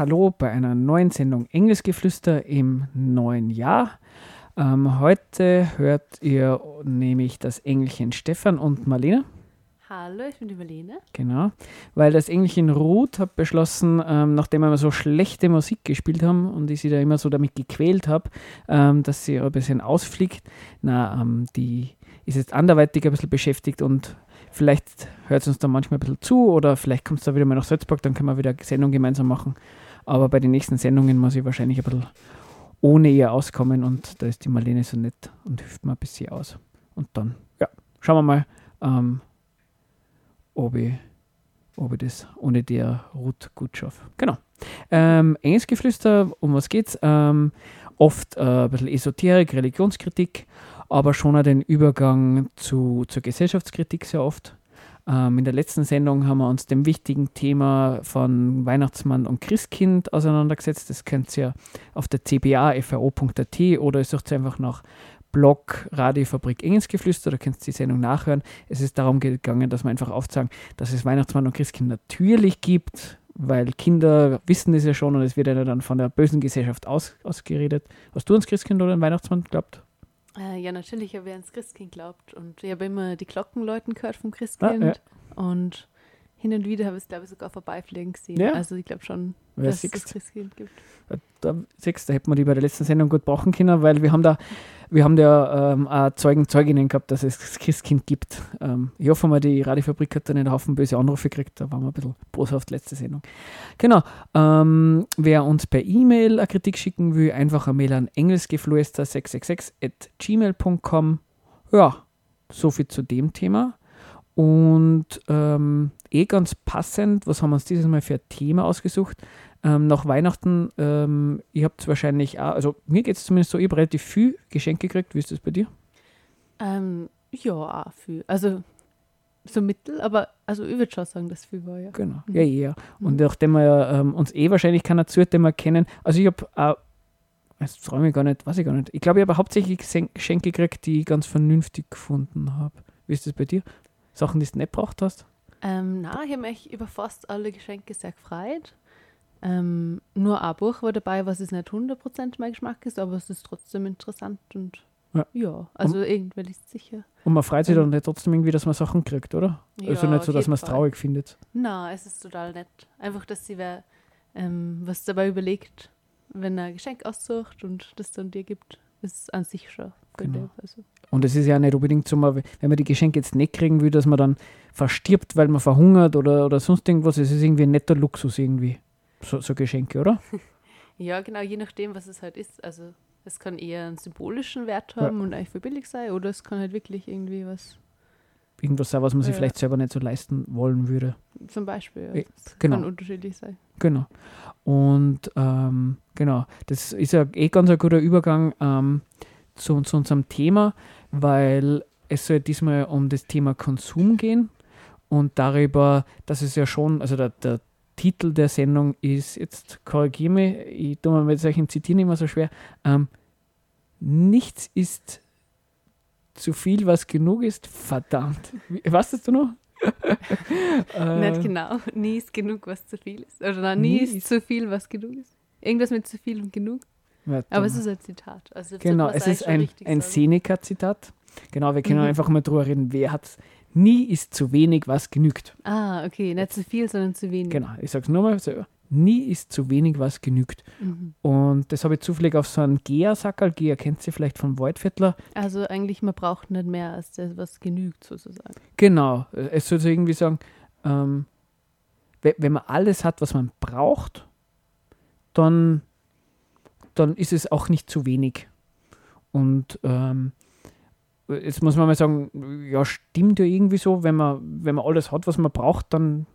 hallo bei einer neuen Sendung Engelsgeflüster im neuen Jahr. Ähm, heute hört ihr nämlich das Engelchen Stefan und Marlene. Hallo, ich bin die Marlene. Genau, weil das Engelchen Ruth hat beschlossen, ähm, nachdem wir so schlechte Musik gespielt haben und ich sie da immer so damit gequält habe, ähm, dass sie ein bisschen ausfliegt. Na, ähm, die ist jetzt anderweitig ein bisschen beschäftigt und vielleicht hört sie uns dann manchmal ein bisschen zu oder vielleicht kommt es da wieder mal nach Salzburg, dann können wir wieder eine Sendung gemeinsam machen. Aber bei den nächsten Sendungen muss ich wahrscheinlich ein bisschen ohne ihr auskommen und da ist die Marlene so nett und hilft mir ein bisschen aus. Und dann, ja, schauen wir mal, ähm, ob, ich, ob ich das ohne der Ruth gut schaffe. Genau. Ähm, Engelsgeflüster, um was geht's? Ähm, oft äh, ein bisschen Esoterik, Religionskritik, aber schon auch den Übergang zu, zur Gesellschaftskritik sehr oft. Ähm, in der letzten Sendung haben wir uns dem wichtigen Thema von Weihnachtsmann und Christkind auseinandergesetzt. Das könnt ihr auf der cba.fro.at oder ihr sucht einfach nach Blog Radiofabrik Engelsgeflüster, da könnt ihr die Sendung nachhören. Es ist darum gegangen, dass wir einfach aufzeigen, dass es Weihnachtsmann und Christkind natürlich gibt, weil Kinder wissen das ja schon und es wird ja dann von der bösen Gesellschaft aus, ausgeredet. Hast du ans Christkind oder an Weihnachtsmann geglaubt? Äh, ja, natürlich habe ich ans Christkind geglaubt und ich habe immer die Glockenläuten gehört vom Christkind ah, ja. und hin und wieder habe ich es, glaube ich, sogar vorbeifliegen gesehen. Ja. Also ich glaube schon, ja, dass es das Christkind gibt. Da, sechs, da hätten wir die bei der letzten Sendung gut brauchen können, weil wir haben da, wir haben da ähm, auch Zeugen, Zeuginnen gehabt, dass es das Christkind gibt. Ähm, ich hoffe mal, die Radiofabrik hat dann einen Haufen böse Anrufe gekriegt, da waren wir ein bisschen boshaft letzte Sendung. Genau, ähm, wer uns per E-Mail eine Kritik schicken will, einfach eine Mail an engelsgeflüster666 at gmail.com. Ja, so viel zu dem Thema. Und ähm, eh ganz passend, was haben wir uns dieses Mal für ein Thema ausgesucht? Ähm, nach Weihnachten, ähm, ihr habt wahrscheinlich auch, also mir geht es zumindest so, ich habe relativ viel Geschenke gekriegt. Wie ist das bei dir? Ähm, ja, auch viel. Also so mittel, aber also ich würde schon sagen, dass viel war, ja. Genau, mhm. ja, ja. Und mhm. nachdem wir ähm, uns eh wahrscheinlich keiner zuhört, den wir kennen, also ich habe auch, jetzt träume ich gar nicht, weiß ich gar nicht. Ich glaube, ich habe hauptsächlich Geschenke gekriegt, die ich ganz vernünftig gefunden habe. Wie ist das bei dir? Sachen, die du nicht braucht hast? Ähm, nein, ich habe mich über fast alle Geschenke sehr gefreut. Ähm, nur ein Buch war dabei, was es nicht 100% mein Geschmack ist, aber es ist trotzdem interessant und ja, ja also und, irgendwann ist es sicher. Und man freut sich dann nicht trotzdem irgendwie, dass man Sachen kriegt, oder? Ja, also nicht so, dass man es traurig findet. Nein, es ist total nett. Einfach, dass sie wer ähm, was dabei überlegt, wenn er ein Geschenk aussucht und das dann dir gibt, ist an sich schon. Genau. Also. Und es ist ja nicht unbedingt so, wenn man die Geschenke jetzt nicht kriegen will, dass man dann verstirbt, weil man verhungert oder, oder sonst irgendwas. Es ist irgendwie ein netter Luxus irgendwie, so, so Geschenke, oder? ja, genau, je nachdem, was es halt ist. Also es kann eher einen symbolischen Wert haben ja. und eigentlich für billig sein oder es kann halt wirklich irgendwie was irgendwas sein, was man sich vielleicht selber nicht so leisten wollen würde. Zum Beispiel, ja. Das genau. kann unterschiedlich sein. Genau. Und ähm, genau, das ist ja eh ganz ein guter Übergang ähm, zu, zu unserem Thema, weil es soll diesmal um das Thema Konsum gehen und darüber, dass es ja schon, also der, der Titel der Sendung ist, jetzt korrigiere mich, ich tue mir mit solchen Zitieren immer so schwer, ähm, nichts ist zu viel, was genug ist, verdammt. Was hast du noch? Nicht äh, genau. Nie ist genug, was zu viel ist. Oder nein, nie, nie ist, ist zu viel, was genug ist. Irgendwas mit zu viel und genug. Warte Aber es ist ein Zitat. Also genau, es ist ein, ein Seneca-Zitat. Genau, wir können mhm. einfach mal drüber reden, wer hat Nie ist zu wenig, was genügt. Ah, okay, nicht zu viel, sondern zu wenig. Genau, ich sage es nochmal selber. Nie ist zu wenig, was genügt. Mhm. Und das habe ich zufällig auf so einen Gea-Sackerl. Gea kennt sie vielleicht von Waldviertler. Also eigentlich, man braucht nicht mehr als das, was genügt, sozusagen. Genau. Es soll so irgendwie sagen, ähm, wenn man alles hat, was man braucht, dann, dann ist es auch nicht zu wenig. Und ähm, jetzt muss man mal sagen, ja, stimmt ja irgendwie so, wenn man, wenn man alles hat, was man braucht, dann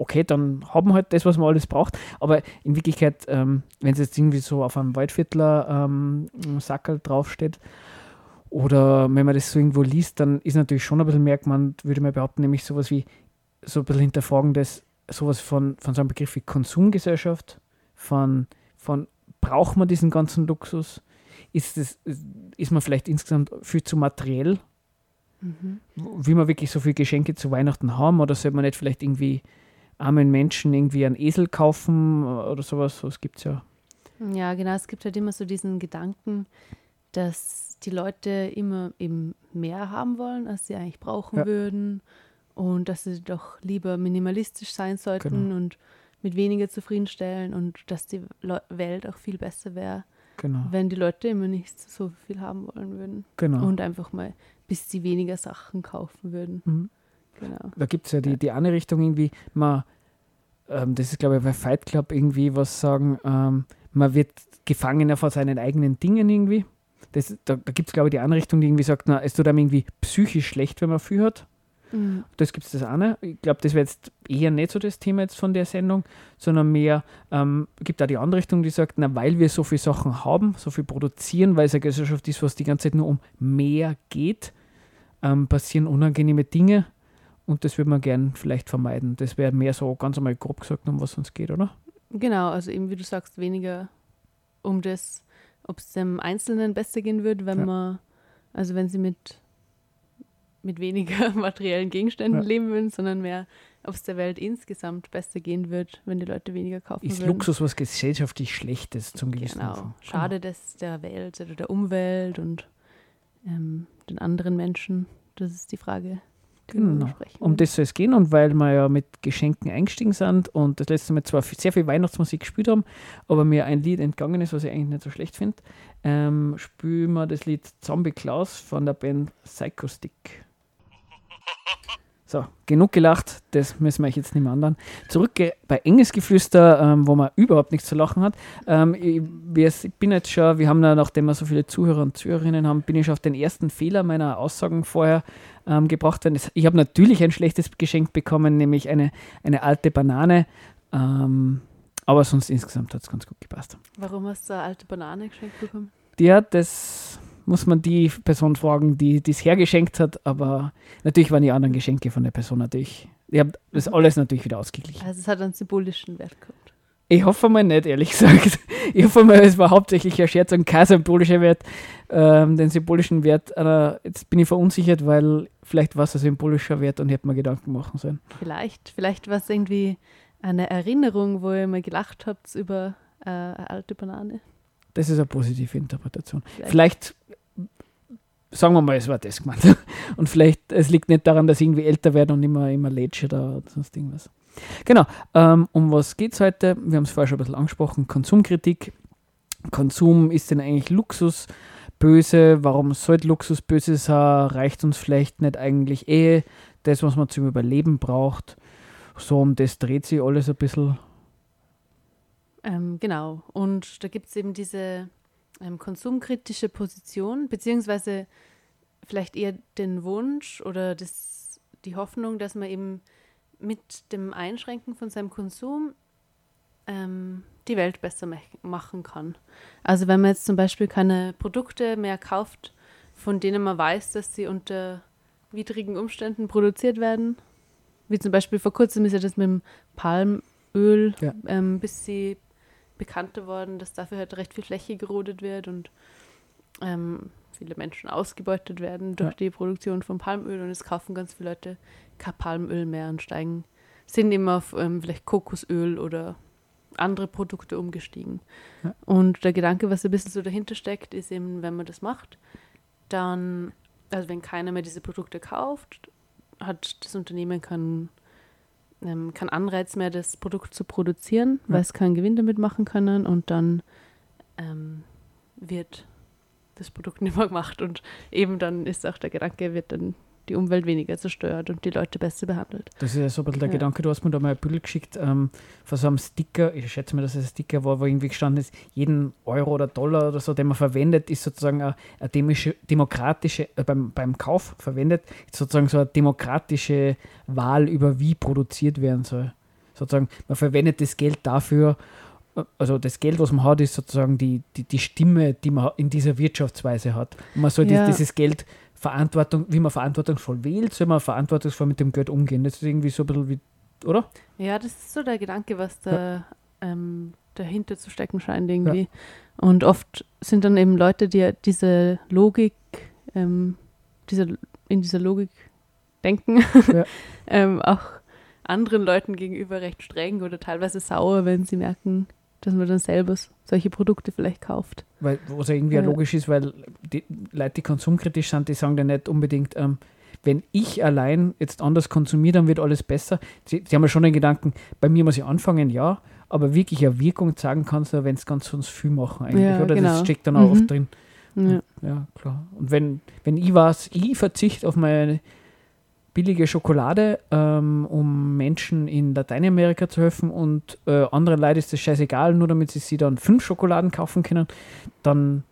okay, dann haben wir halt das, was man alles braucht. Aber in Wirklichkeit, ähm, wenn es jetzt irgendwie so auf einem Waldviertler ähm, Sackel draufsteht, oder wenn man das so irgendwo liest, dann ist natürlich schon ein bisschen merkmand, würde man behaupten, nämlich sowas wie, so ein bisschen hinterfragen, dass sowas von, von so einem Begriff wie Konsumgesellschaft, von, von braucht man diesen ganzen Luxus? Ist, das, ist man vielleicht insgesamt viel zu materiell? Mhm. Will man wirklich so viele Geschenke zu Weihnachten haben oder sollte man nicht vielleicht irgendwie armen Menschen irgendwie einen Esel kaufen oder sowas? So, das gibt es ja. Ja, genau. Es gibt halt immer so diesen Gedanken, dass die Leute immer eben mehr haben wollen, als sie eigentlich brauchen ja. würden und dass sie doch lieber minimalistisch sein sollten genau. und mit weniger zufriedenstellen und dass die Welt auch viel besser wäre, genau. wenn die Leute immer nicht so viel haben wollen würden. Genau. Und einfach mal, bis sie weniger Sachen kaufen würden. Mhm. Genau. Da gibt es ja die, die eine Richtung irgendwie, man, ähm, das ist glaube ich bei Fight Club irgendwie was sagen, ähm, man wird Gefangener von seinen eigenen Dingen irgendwie. Das, da da gibt es glaube ich die andere Richtung, die irgendwie sagt, na, es tut einem irgendwie psychisch schlecht, wenn man viel hat. Mhm. Das gibt es das eine. Ich glaube, das wäre jetzt eher nicht so das Thema jetzt von der Sendung, sondern mehr, ähm, gibt auch die andere Richtung, die sagt, na, weil wir so viele Sachen haben, so viel produzieren, weil es eine Gesellschaft ist, was die ganze Zeit nur um mehr geht, ähm, passieren unangenehme Dinge und das würde man gern vielleicht vermeiden. Das wäre mehr so ganz einmal grob gesagt, um was es uns geht, oder? Genau, also eben wie du sagst, weniger um das, ob es dem Einzelnen besser gehen würde, wenn ja. man, also wenn sie mit mit weniger materiellen Gegenständen ja. leben würden, sondern mehr, ob es der Welt insgesamt besser gehen wird, wenn die Leute weniger kaufen Ist würden. Luxus was gesellschaftlich Schlechtes zum gewissen Genau. Schade genau. das der Welt oder der Umwelt und ähm, den anderen Menschen. Das ist die Frage. Genau. Um das soll es gehen und weil wir ja mit Geschenken eingestiegen sind und das letzte Mal zwar sehr viel Weihnachtsmusik gespielt haben, aber mir ein Lied entgangen ist, was ich eigentlich nicht so schlecht finde, ähm, spielen wir das Lied Zombie Klaus von der Band Psycho Stick. So, genug gelacht, das müssen wir euch jetzt nicht mehr andern. Zurück bei Enges Geflüster, ähm, wo man überhaupt nichts zu lachen hat. Ähm, ich, ich, bin jetzt schon, wir haben ja, nachdem wir so viele Zuhörer und Zuhörerinnen haben, bin ich schon auf den ersten Fehler meiner Aussagen vorher ähm, gebracht worden. Ich habe natürlich ein schlechtes Geschenk bekommen, nämlich eine, eine alte Banane. Ähm, aber sonst insgesamt hat es ganz gut gepasst. Warum hast du eine alte Banane geschenkt bekommen? Ja, das muss man die Person fragen, die es hergeschenkt hat. Aber natürlich waren die anderen Geschenke von der Person natürlich. Ich habe das mhm. alles natürlich wieder ausgeglichen. Also es hat einen symbolischen Wert gehabt. Ich hoffe mal nicht, ehrlich gesagt. Ich hoffe mal, es war hauptsächlich ein Scherz und kein symbolischer Wert. Ähm, den symbolischen Wert, äh, jetzt bin ich verunsichert, weil vielleicht war es ein symbolischer Wert und ich hätte mir Gedanken machen sollen. Vielleicht, vielleicht war es irgendwie eine Erinnerung, wo ihr mal gelacht habt über äh, eine alte Banane. Das ist eine positive Interpretation. Vielleicht, vielleicht sagen wir mal, es war das gemeint. Und vielleicht, es liegt nicht daran, dass ich irgendwie älter werde und immer, immer lätsche oder sonst irgendwas. Genau, ähm, um was geht es heute? Wir haben es vorher schon ein bisschen angesprochen, Konsumkritik. Konsum ist denn eigentlich Luxus böse? Warum sollte Luxus böse sein? Reicht uns vielleicht nicht eigentlich eh das, was man zum Überleben braucht? So um das dreht sich alles ein bisschen. Ähm, genau, und da gibt es eben diese ähm, konsumkritische Position, beziehungsweise vielleicht eher den Wunsch oder das, die Hoffnung, dass man eben mit dem Einschränken von seinem Konsum ähm, die Welt besser machen kann. Also wenn man jetzt zum Beispiel keine Produkte mehr kauft, von denen man weiß, dass sie unter widrigen Umständen produziert werden, wie zum Beispiel vor kurzem ist ja das mit dem Palmöl, ja. ähm, bis sie bekannter worden, dass dafür halt recht viel Fläche gerodet wird und ähm, viele Menschen ausgebeutet werden durch ja. die Produktion von Palmöl und es kaufen ganz viele Leute kein Palmöl mehr und steigen, sind immer auf ähm, vielleicht Kokosöl oder andere Produkte umgestiegen. Ja. Und der Gedanke, was ein bisschen so dahinter steckt, ist eben, wenn man das macht, dann, also wenn keiner mehr diese Produkte kauft, hat das Unternehmen keinen ähm, kein Anreiz mehr, das Produkt zu produzieren, ja. weil es keinen Gewinn damit machen können und dann ähm, wird das Produkt nicht mehr gemacht und eben dann ist auch der Gedanke, wird dann die Umwelt weniger zerstört und die Leute besser behandelt. Das ist ja so ein bisschen der ja. Gedanke, du hast mir da mal ein Bild geschickt ähm, von so einem Sticker, ich schätze mal, dass es ein Sticker war, wo irgendwie gestanden ist, jeden Euro oder Dollar oder so, den man verwendet, ist sozusagen eine, eine demokratische, äh, beim, beim Kauf verwendet, ist sozusagen so eine demokratische Wahl über wie produziert werden soll. Sozusagen, man verwendet das Geld dafür, äh, also das Geld, was man hat, ist sozusagen die, die, die Stimme, die man in dieser Wirtschaftsweise hat. Und man soll ja. dieses Geld Verantwortung, wie man verantwortungsvoll wählt, soll man verantwortungsvoll mit dem Geld umgehen. Das ist irgendwie so ein bisschen wie, oder? Ja, das ist so der Gedanke, was der, ja. ähm, dahinter zu stecken scheint irgendwie. Ja. Und oft sind dann eben Leute, die diese Logik, ähm, diese, in dieser Logik denken, ja. ähm, auch anderen Leuten gegenüber recht streng oder teilweise sauer, wenn sie merken, dass man dann selber solche Produkte vielleicht kauft. Weil, was ja irgendwie ja. logisch ist, weil die Leute, die konsumkritisch sind, die sagen dann nicht unbedingt, ähm, wenn ich allein jetzt anders konsumiere, dann wird alles besser. Sie, sie haben ja schon den Gedanken, bei mir muss ich anfangen, ja, aber wirklich eine Wirkung zeigen kannst du, wenn es ganz sonst viel machen eigentlich, ja, oder? Genau. Das steckt dann auch mhm. oft drin. Ja. ja. klar. Und wenn, wenn ich weiß, ich verzichte auf meine billige Schokolade, ähm, um Menschen in Lateinamerika zu helfen und äh, anderen Leuten ist das scheißegal, nur damit sie sich dann fünf Schokoladen kaufen können, dann,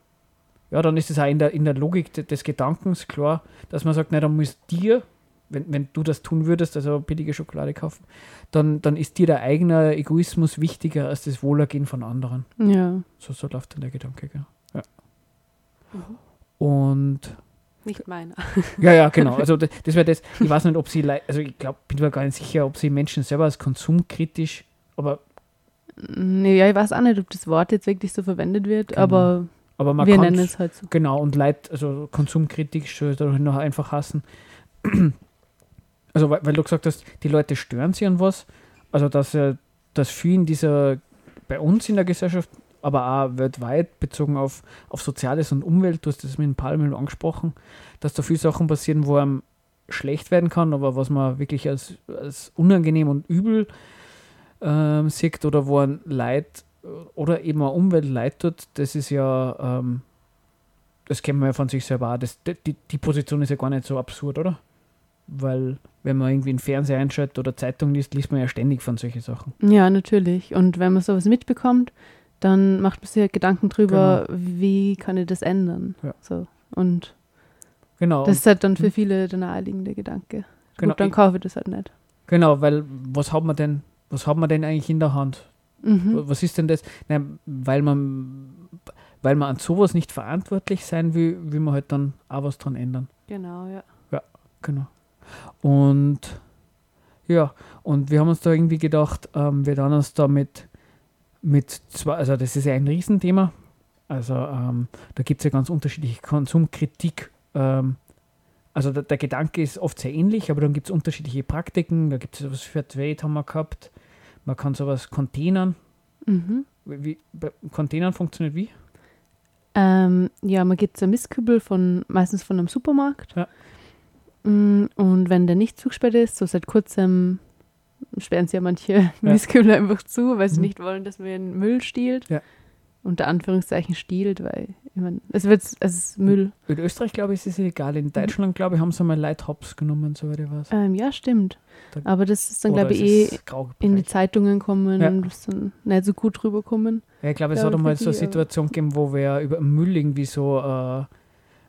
ja, dann ist es auch in der, in der Logik des, des Gedankens klar, dass man sagt, na, dann muss dir, wenn, wenn du das tun würdest, also billige Schokolade kaufen, dann, dann ist dir der eigene Egoismus wichtiger als das Wohlergehen von anderen. Ja. So, so läuft dann der Gedanke, gell? Ja. Mhm. Und nicht meiner. Ja, ja, genau. Also das, das wäre das. Ich weiß nicht, ob sie, also ich glaube, bin mir gar nicht sicher, ob sie Menschen selber als konsumkritisch, aber. Nee, ja, ich weiß auch nicht, ob das Wort jetzt wirklich so verwendet wird, genau. aber, aber man wir nennen es halt so. Genau, und Leid, also konsumkritisch, oder noch einfach hassen. Also, weil, weil, du gesagt hast, die Leute stören sich an was. Also, dass, äh, dass viel in dieser, bei uns in der Gesellschaft aber auch weltweit bezogen auf, auf Soziales und Umwelt, du hast das mit dem Palmöl angesprochen, dass da viele Sachen passieren, wo einem schlecht werden kann, aber was man wirklich als, als unangenehm und übel ähm, sieht oder wo ein Leid oder eben eine Umwelt leid tut, das ist ja, ähm, das kennen wir ja von sich selber auch. Das, die, die Position ist ja gar nicht so absurd, oder? Weil wenn man irgendwie einen Fernseher einschaltet oder Zeitung liest, liest man ja ständig von solchen Sachen. Ja, natürlich. Und wenn man sowas mitbekommt, dann macht man sich halt Gedanken drüber, genau. wie kann ich das ändern. Ja. So. Und genau. das ist halt dann für hm. viele der naheliegende Gedanke. Genau. Gut, dann kaufe ich das halt nicht. Genau, weil was hat man denn, was hat man denn eigentlich in der Hand? Mhm. Was ist denn das? Nein, weil man weil man an sowas nicht verantwortlich sein will, will man halt dann auch was dran ändern. Genau, ja. Ja, genau. Und ja, und wir haben uns da irgendwie gedacht, ähm, wir dann uns damit mit zwei, also das ist ja ein Riesenthema. Also ähm, da gibt es ja ganz unterschiedliche Konsumkritik. Ähm, also der, der, Gedanke ist oft sehr ähnlich, aber dann gibt es unterschiedliche Praktiken. Da gibt es sowas für Trade haben wir gehabt. Man kann sowas containern. Mhm. Wie, Containern funktioniert wie? Ähm, ja, man gibt so Mistkübel von meistens von einem Supermarkt. Ja. Mm, und wenn der nicht zugesperrt ist, so seit kurzem sperren sie ja manche ja. Mistkübel einfach zu, weil sie mhm. nicht wollen, dass man den Müll stiehlt. Ja. Unter Anführungszeichen stiehlt, weil ich mein, es wird es ist Müll. In Österreich, glaube ich, ist es egal. In Deutschland, glaube ich, haben sie mal Leithops genommen, soweit ich weiß. Ähm, ja, stimmt. Da, Aber das ist dann, glaube ich, eh in die Zeitungen kommen ja. und ist dann nicht so gut rüberkommen. Ja, ich glaube, es hat einmal so eine Situation gegeben, wo wir über Müll irgendwie so äh,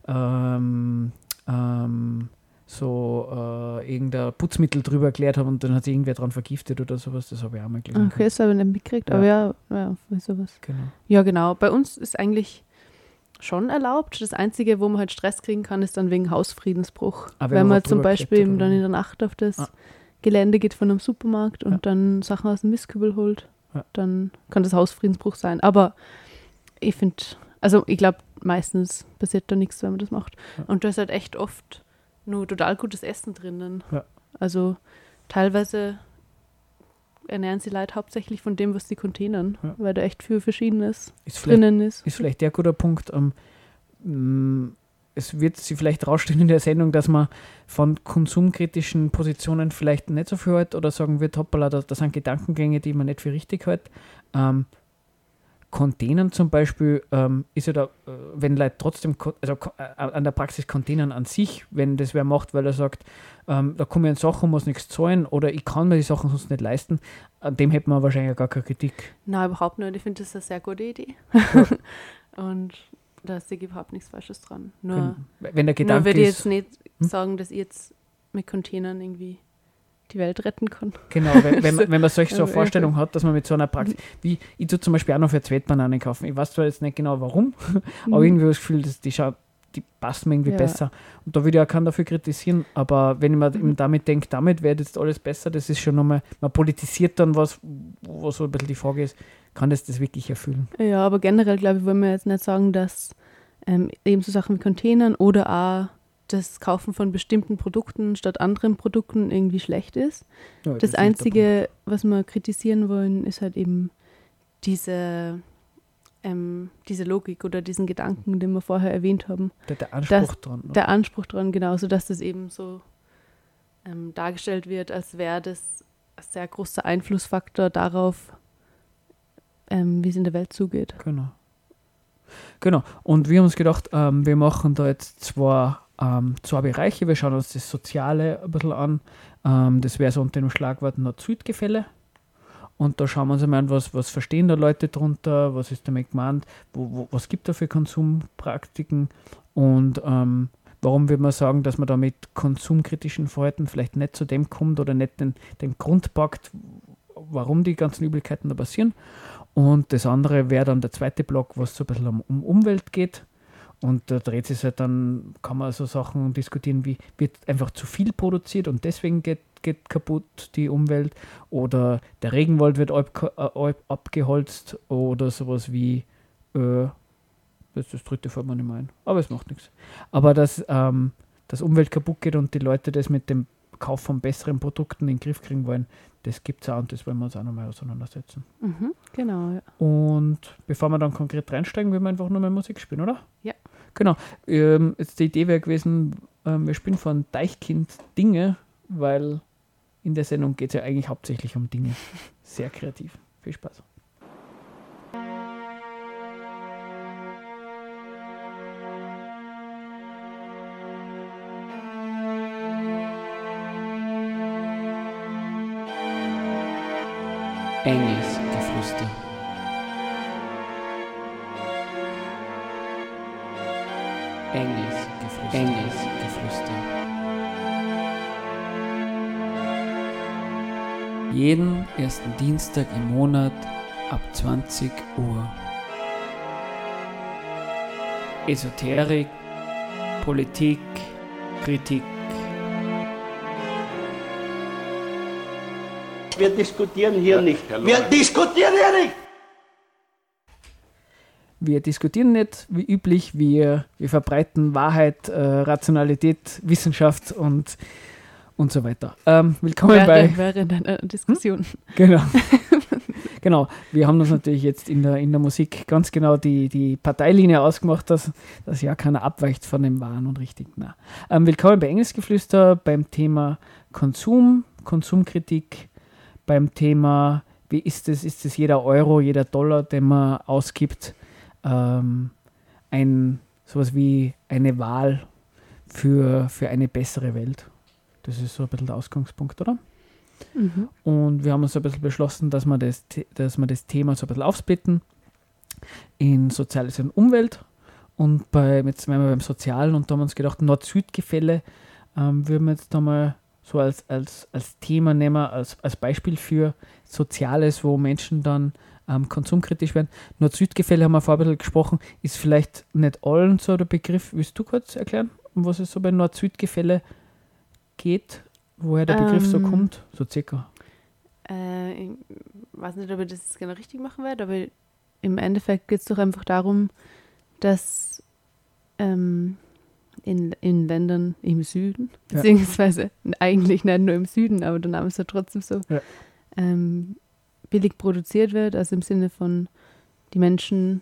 ähm, ähm, so äh, irgendein Putzmittel drüber erklärt haben und dann hat sich irgendwer dran vergiftet oder sowas. Das habe ich auch mal gelesen. Okay, das habe ich nicht mitgekriegt, ja. aber ja, ja, sowas. Genau. Ja, genau. Bei uns ist eigentlich schon erlaubt. Das Einzige, wo man halt Stress kriegen kann, ist dann wegen Hausfriedensbruch. Ah, wenn man zum Beispiel dann in der Nacht auf das ah. Gelände geht von einem Supermarkt und ja. dann Sachen aus dem Mistkübel holt, ja. dann kann das Hausfriedensbruch sein. Aber ich finde, also ich glaube, meistens passiert da nichts, wenn man das macht. Und das ist halt echt oft nur total gutes Essen drinnen. Ja. Also teilweise ernähren sie Leute hauptsächlich von dem, was sie containern, ja. weil da echt viel Verschiedenes ist drinnen ist. Ist vielleicht der guter Punkt. Ähm, mm, es wird sie vielleicht rausstellen in der Sendung, dass man von konsumkritischen Positionen vielleicht nicht so viel hält oder sagen wird, hoppala, das, das sind Gedankengänge, die man nicht für richtig hält. Ähm, Containern zum Beispiel ähm, ist ja da, äh, wenn Leute trotzdem, also äh, an der Praxis Containern an sich, wenn das wer macht, weil er sagt, ähm, da kommen Sachen, muss nichts zahlen oder ich kann mir die Sachen sonst nicht leisten, an dem hätte man wahrscheinlich gar keine Kritik. Nein, überhaupt nicht. Ich finde das eine sehr gute Idee. Und da ist überhaupt nichts Falsches dran. Nur, wenn, wenn der Gedanke nur würde ich jetzt nicht hm? sagen, dass ich jetzt mit Containern irgendwie die Welt retten kann. Genau, wenn, wenn, man, wenn man solche so eine Vorstellung hat, dass man mit so einer Praxis, wie ich tue zum Beispiel auch noch für Zweitbananen kaufen. Ich weiß zwar jetzt nicht genau warum, mhm. aber irgendwie habe ich das Gefühl, dass die schaut, die passt mir irgendwie ja. besser. Und da würde ich auch keinen dafür kritisieren, aber wenn man mhm. damit denkt, damit wird jetzt alles besser, das ist schon nochmal, man politisiert dann was, wo so ein bisschen die Frage ist, kann das das wirklich erfüllen. Ja, aber generell, glaube ich, wollen wir jetzt nicht sagen, dass ähm, eben so Sachen wie Containern oder auch das Kaufen von bestimmten Produkten statt anderen Produkten irgendwie schlecht ist. Ja, das, das Einzige, was wir kritisieren wollen, ist halt eben diese, ähm, diese Logik oder diesen Gedanken, den wir vorher erwähnt haben. Der, der Anspruch dran. Oder? Der Anspruch dran, genauso, dass das eben so ähm, dargestellt wird, als wäre das ein sehr großer Einflussfaktor darauf, ähm, wie es in der Welt zugeht. Genau. Genau. Und wir haben uns gedacht, ähm, wir machen da jetzt zwei, ähm, zwei Bereiche. Wir schauen uns das Soziale ein bisschen an. Ähm, das wäre so unter dem Schlagwort Nord-Süd-Gefälle. Und da schauen wir uns einmal an, was, was verstehen da Leute drunter, was ist damit gemeint, wo, wo, was gibt da für Konsumpraktiken und ähm, warum würde man sagen, dass man da mit konsumkritischen Verhalten vielleicht nicht zu dem kommt oder nicht den, den Grund packt, warum die ganzen Übelkeiten da passieren. Und das andere wäre dann der zweite Block, was so ein bisschen um, um Umwelt geht. Und da dreht sich halt dann, kann man so Sachen diskutieren, wie wird einfach zu viel produziert und deswegen geht, geht kaputt die Umwelt oder der Regenwald wird ab, ab, abgeholzt oder sowas wie, äh, das, das dritte fällt mir nicht mehr ein, aber es macht nichts. Aber dass ähm, das Umwelt kaputt geht und die Leute das mit dem Kauf von besseren Produkten in den Griff kriegen wollen, das gibt es auch und das wollen wir uns auch nochmal auseinandersetzen. Mhm, genau, ja. Und bevor wir dann konkret reinsteigen, will wir einfach nur mal Musik spielen, oder? Ja. Genau. Ähm, jetzt die Idee wäre gewesen, ähm, wir spielen von Deichkind Dinge, weil in der Sendung geht es ja eigentlich hauptsächlich um Dinge. Sehr kreativ. Viel Spaß. Enges Enges Geflüster. Enges Geflüster. Jeden ersten Dienstag im Monat ab 20 Uhr. Esoterik, Politik, Kritik wir diskutieren hier ja, nicht. Wir diskutieren hier nicht! Wir diskutieren nicht wie üblich, wir, wir verbreiten Wahrheit, äh, Rationalität, Wissenschaft und, und so weiter. Ähm, willkommen wäre, bei. Während einer Diskussion. Hm? Genau. genau. Wir haben uns natürlich jetzt in der, in der Musik ganz genau die, die Parteilinie ausgemacht, dass, dass ja keiner abweicht von dem Wahren und Richtigen. Ähm, willkommen bei Engelsgeflüster beim Thema Konsum, Konsumkritik, beim Thema, wie ist es, ist es jeder Euro, jeder Dollar, den man ausgibt, ähm, ein sowas wie eine Wahl für, für eine bessere Welt. Das ist so ein bisschen der Ausgangspunkt, oder? Mhm. Und wir haben uns ein bisschen beschlossen, dass wir das, dass wir das Thema so ein bisschen aufsplitten in Soziales und Umwelt. Und bei, jetzt sind wir beim Sozialen und da haben wir uns gedacht, Nord-Süd-Gefälle ähm, würden wir jetzt da mal so als, als, als Thema nehmen, als, als Beispiel für Soziales, wo Menschen dann ähm, konsumkritisch werden. Nord-Süd-Gefälle haben wir vorher ein bisschen gesprochen, ist vielleicht nicht allen so der Begriff. Willst du kurz erklären, um was es so bei Nord-Süd-Gefälle geht? Woher der Begriff ähm, so kommt? So circa. Äh, ich weiß nicht, ob ich das genau richtig machen werde, aber im Endeffekt geht es doch einfach darum, dass ähm, in, in Ländern im Süden, beziehungsweise ja. eigentlich nicht nur im Süden, aber der Name ist ja trotzdem so, ja. ähm, billig produziert wird, also im Sinne von die Menschen,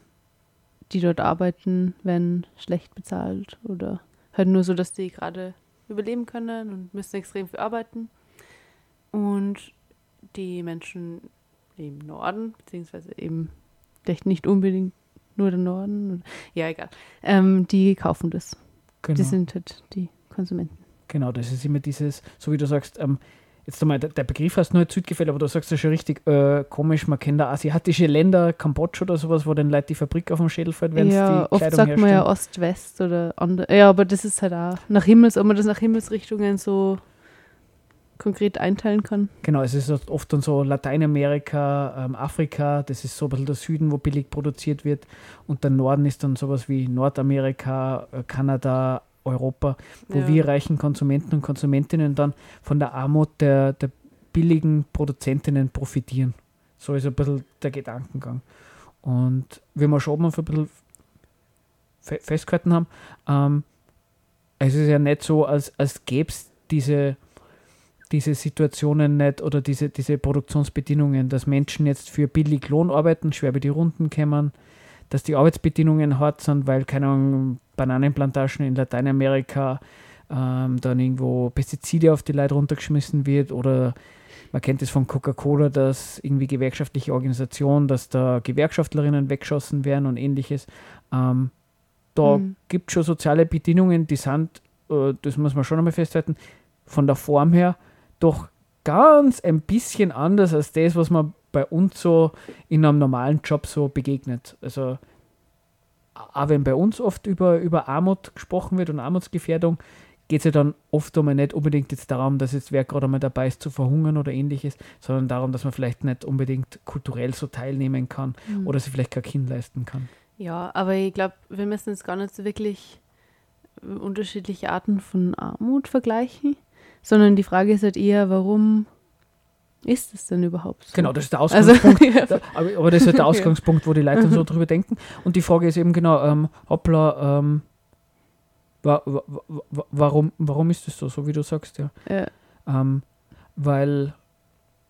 die dort arbeiten, werden schlecht bezahlt oder halt nur so, dass die gerade überleben können und müssen extrem viel arbeiten. Und die Menschen im Norden, beziehungsweise eben vielleicht nicht unbedingt nur der Norden, ja egal, ähm, die kaufen das Genau. Die sind halt die Konsumenten. Genau, das ist immer dieses, so wie du sagst, ähm, jetzt einmal, der, der Begriff heißt nur Südgefälle, aber du sagst ja schon richtig äh, komisch, man kennt da asiatische Länder, Kambodscha oder sowas, wo dann Leute die Fabrik auf dem Schädel fällt, wenn ja, die oft Kleidung sagt man ja Ost-West oder andere. Ja, aber das ist halt auch nach Himmels, ob man das nach Himmelsrichtungen so konkret einteilen kann. Genau, es ist oft dann so Lateinamerika, ähm, Afrika, das ist so ein bisschen der Süden, wo billig produziert wird. Und der Norden ist dann sowas wie Nordamerika, äh, Kanada, Europa, wo ja. wir reichen Konsumenten und Konsumentinnen dann von der Armut der, der billigen Produzentinnen profitieren. So ist ein bisschen der Gedankengang. Und wie wir schon oben ein bisschen festgehalten haben, ähm, es ist ja nicht so, als, als gäbe es diese, diese Situationen nicht oder diese, diese Produktionsbedingungen, dass Menschen jetzt für billig Lohn arbeiten, schwer bei die Runden kommen, dass die Arbeitsbedingungen hart sind, weil, keine Ahnung, Bananenplantagen in Lateinamerika ähm, dann irgendwo Pestizide auf die Leute runtergeschmissen wird oder man kennt es von Coca-Cola, dass irgendwie gewerkschaftliche Organisationen, dass da Gewerkschaftlerinnen weggeschossen werden und ähnliches. Ähm, da mhm. gibt es schon soziale Bedingungen, die sind, äh, das muss man schon einmal festhalten, von der Form her doch ganz ein bisschen anders als das, was man bei uns so in einem normalen Job so begegnet. Also auch wenn bei uns oft über, über Armut gesprochen wird und Armutsgefährdung, geht es ja dann oft einmal nicht unbedingt jetzt darum, dass jetzt wer gerade einmal dabei ist zu verhungern oder ähnliches, sondern darum, dass man vielleicht nicht unbedingt kulturell so teilnehmen kann mhm. oder sich vielleicht kein Kind leisten kann. Ja, aber ich glaube, wir müssen jetzt gar nicht so wirklich unterschiedliche Arten von Armut vergleichen, sondern die Frage ist halt eher, warum ist es denn überhaupt so? Genau, das ist der also, Ausgangspunkt. Also, aber, aber, das ist halt der Ausgangspunkt, wo die Leute so drüber denken. Und die Frage ist eben genau, ähm, hoppla, ähm, wa, wa, wa, warum, warum ist das so, so wie du sagst, ja. ja. Ähm, weil,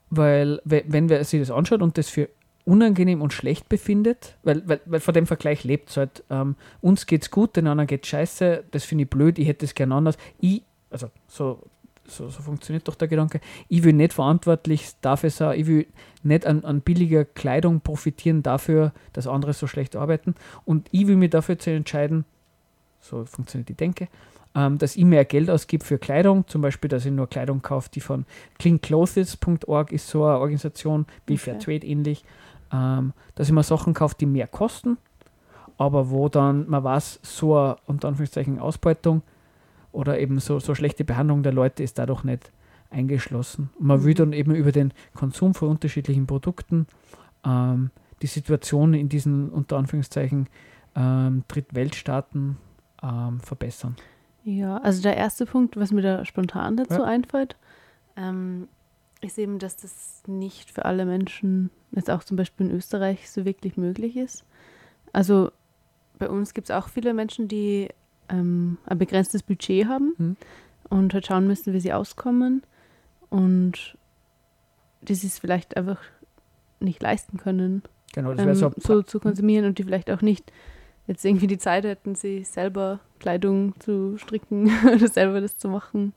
weil, wenn wer sich das anschaut und das für unangenehm und schlecht befindet, weil, weil, weil von dem Vergleich lebt es halt, ähm, uns geht's gut, den anderen geht scheiße, das finde ich blöd, ich hätte es gern anders. Ich, also so, so, so funktioniert doch der Gedanke, ich will nicht verantwortlich dafür sein, ich will nicht an, an billiger Kleidung profitieren dafür, dass andere so schlecht arbeiten. Und ich will mich dafür zu entscheiden, so funktioniert die Denke, ähm, dass ich mehr Geld ausgebe für Kleidung, zum Beispiel, dass ich nur Kleidung kaufe, die von cleanclothes.org ist so eine Organisation, wie okay. Fairtrade ähnlich, ähm, dass ich mir Sachen kaufe, die mehr kosten, aber wo dann man weiß, so eine unter Anführungszeichen Ausbeutung oder eben so, so schlechte Behandlung der Leute ist dadurch nicht eingeschlossen. Und man will mhm. dann eben über den Konsum von unterschiedlichen Produkten ähm, die Situation in diesen unter Anführungszeichen ähm, Drittweltstaaten ähm, verbessern. Ja, also der erste Punkt, was mir da spontan dazu ja. einfällt, ähm, ist eben, dass das nicht für alle Menschen, jetzt auch zum Beispiel in Österreich, so wirklich möglich ist. Also bei uns gibt es auch viele Menschen, die ähm, ein begrenztes Budget haben mhm. und halt schauen müssen, wie sie auskommen und die sich es vielleicht einfach nicht leisten können, genau, ähm, so, so, zu konsumieren und die vielleicht auch nicht jetzt irgendwie die Zeit hätten, sich selber Kleidung zu stricken oder selber das zu machen.